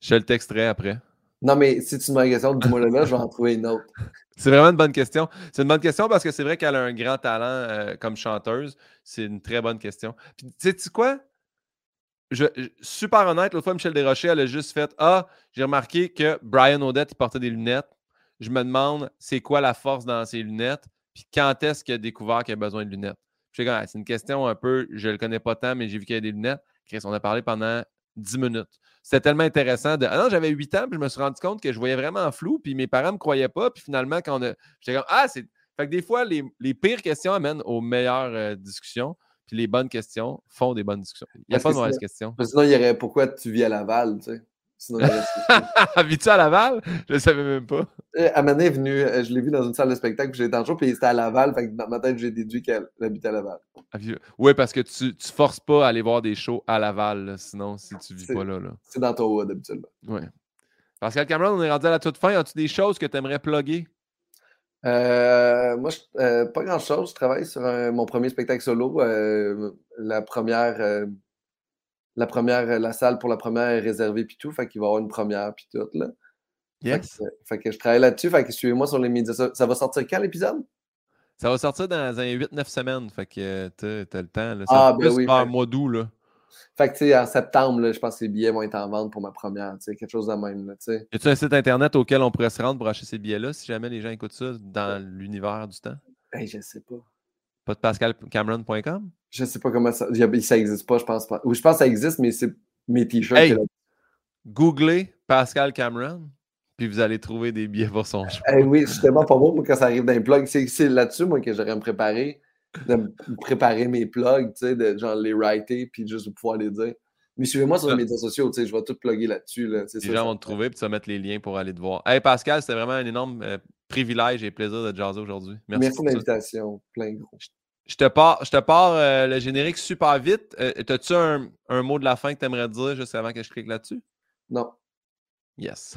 Je le texterai après. Non, mais si tu me question, dis-moi le là, je vais en trouver une autre. C'est vraiment une bonne question. C'est une bonne question parce que c'est vrai qu'elle a un grand talent euh, comme chanteuse. C'est une très bonne question. Puis, tu sais quoi? Je, super honnête, l'autre fois, Michel Desrochers, elle a juste fait Ah, j'ai remarqué que Brian Odette, portait des lunettes. Je me demande, c'est quoi la force dans ses lunettes? Puis quand est-ce qu'il a découvert qu'il a besoin de lunettes? c'est une question un peu, je ne le connais pas tant, mais j'ai vu qu'il y a des lunettes. Chris, on a parlé pendant 10 minutes. C'était tellement intéressant. De... Ah non, j'avais 8 ans, puis je me suis rendu compte que je voyais vraiment flou, puis mes parents ne me croyaient pas. Puis finalement, quand on a. J'étais comme Ah, c'est. Fait que des fois, les, pires questions amènent aux meilleures euh, discussions, puis les bonnes questions font des bonnes discussions. Il n'y a pas de mauvaises questions. sinon, il y aurait pourquoi tu vis à Laval, tu sais? Sinon, Vis-tu à Laval? Je ne savais même pas. Euh, Amanda est venue, euh, je l'ai vu dans une salle de spectacle, puis j'étais en show, puis c'était à Laval. Fait que dans ma tête, j'ai déduit qu'elle habitait à Laval. Ah, oui, parce que tu ne forces pas à aller voir des shows à Laval, sinon, si tu ne vis pas là. là. C'est dans ton wood, habituellement. Oui. Pascal Cameron, on est rendu à la toute fin. As-tu des choses que tu aimerais plugger? Euh, moi, pas grand-chose. Je travaille sur mon premier spectacle solo. la première la première, la salle pour la première est réservée puis tout, fait qu'il va y avoir une première puis tout là. Yes. Fait que, je travaille là-dessus, fait que suivez-moi sur les médias. Ça, va sortir quand l'épisode? Ça va sortir dans un 8-9 semaines, fait que t'as as le temps. Là. ah, ben oui. un mois d'août, là. Fait que, tu sais, en septembre, là, je pense que les billets vont être en vente pour ma première, tu sais, quelque chose de même, là, tu sais. Y a-tu un site internet auquel on pourrait se rendre pour acheter ces billets-là si jamais les gens écoutent ça dans l'univers du temps? Hey, je sais pas. Pas de pascalcameron.com? Je sais pas comment ça. Ça existe pas, je pense pas. Ou je pense que ça existe, mais c'est mes t-shirts. Hey! Googlez Pascal Cameron, puis vous allez trouver des billets pour son show. Hey, oui, tellement pas bon moi, quand ça arrive dans les plugs. C'est là-dessus, moi, que j'aurais me préparer, de me préparer mes plugs, tu sais, de genre les writer, puis juste pouvoir les dire. Mais suivez-moi sur les médias sociaux, tu sais, je vais tout plugger là-dessus. Là, Les ça, gens ça- vont te trouver, puis tu vas mettre les liens pour aller te voir. Hey Pascal, c'était vraiment un énorme euh, privilège et plaisir de te jaser aujourd'hui. Merci, Merci pour l'invitation. Plein gros. Je te pars, je te pars euh, le générique super vite. Euh, T'as-tu un, un mot de la fin que tu aimerais dire juste avant que je clique là-dessus? Non. Yes.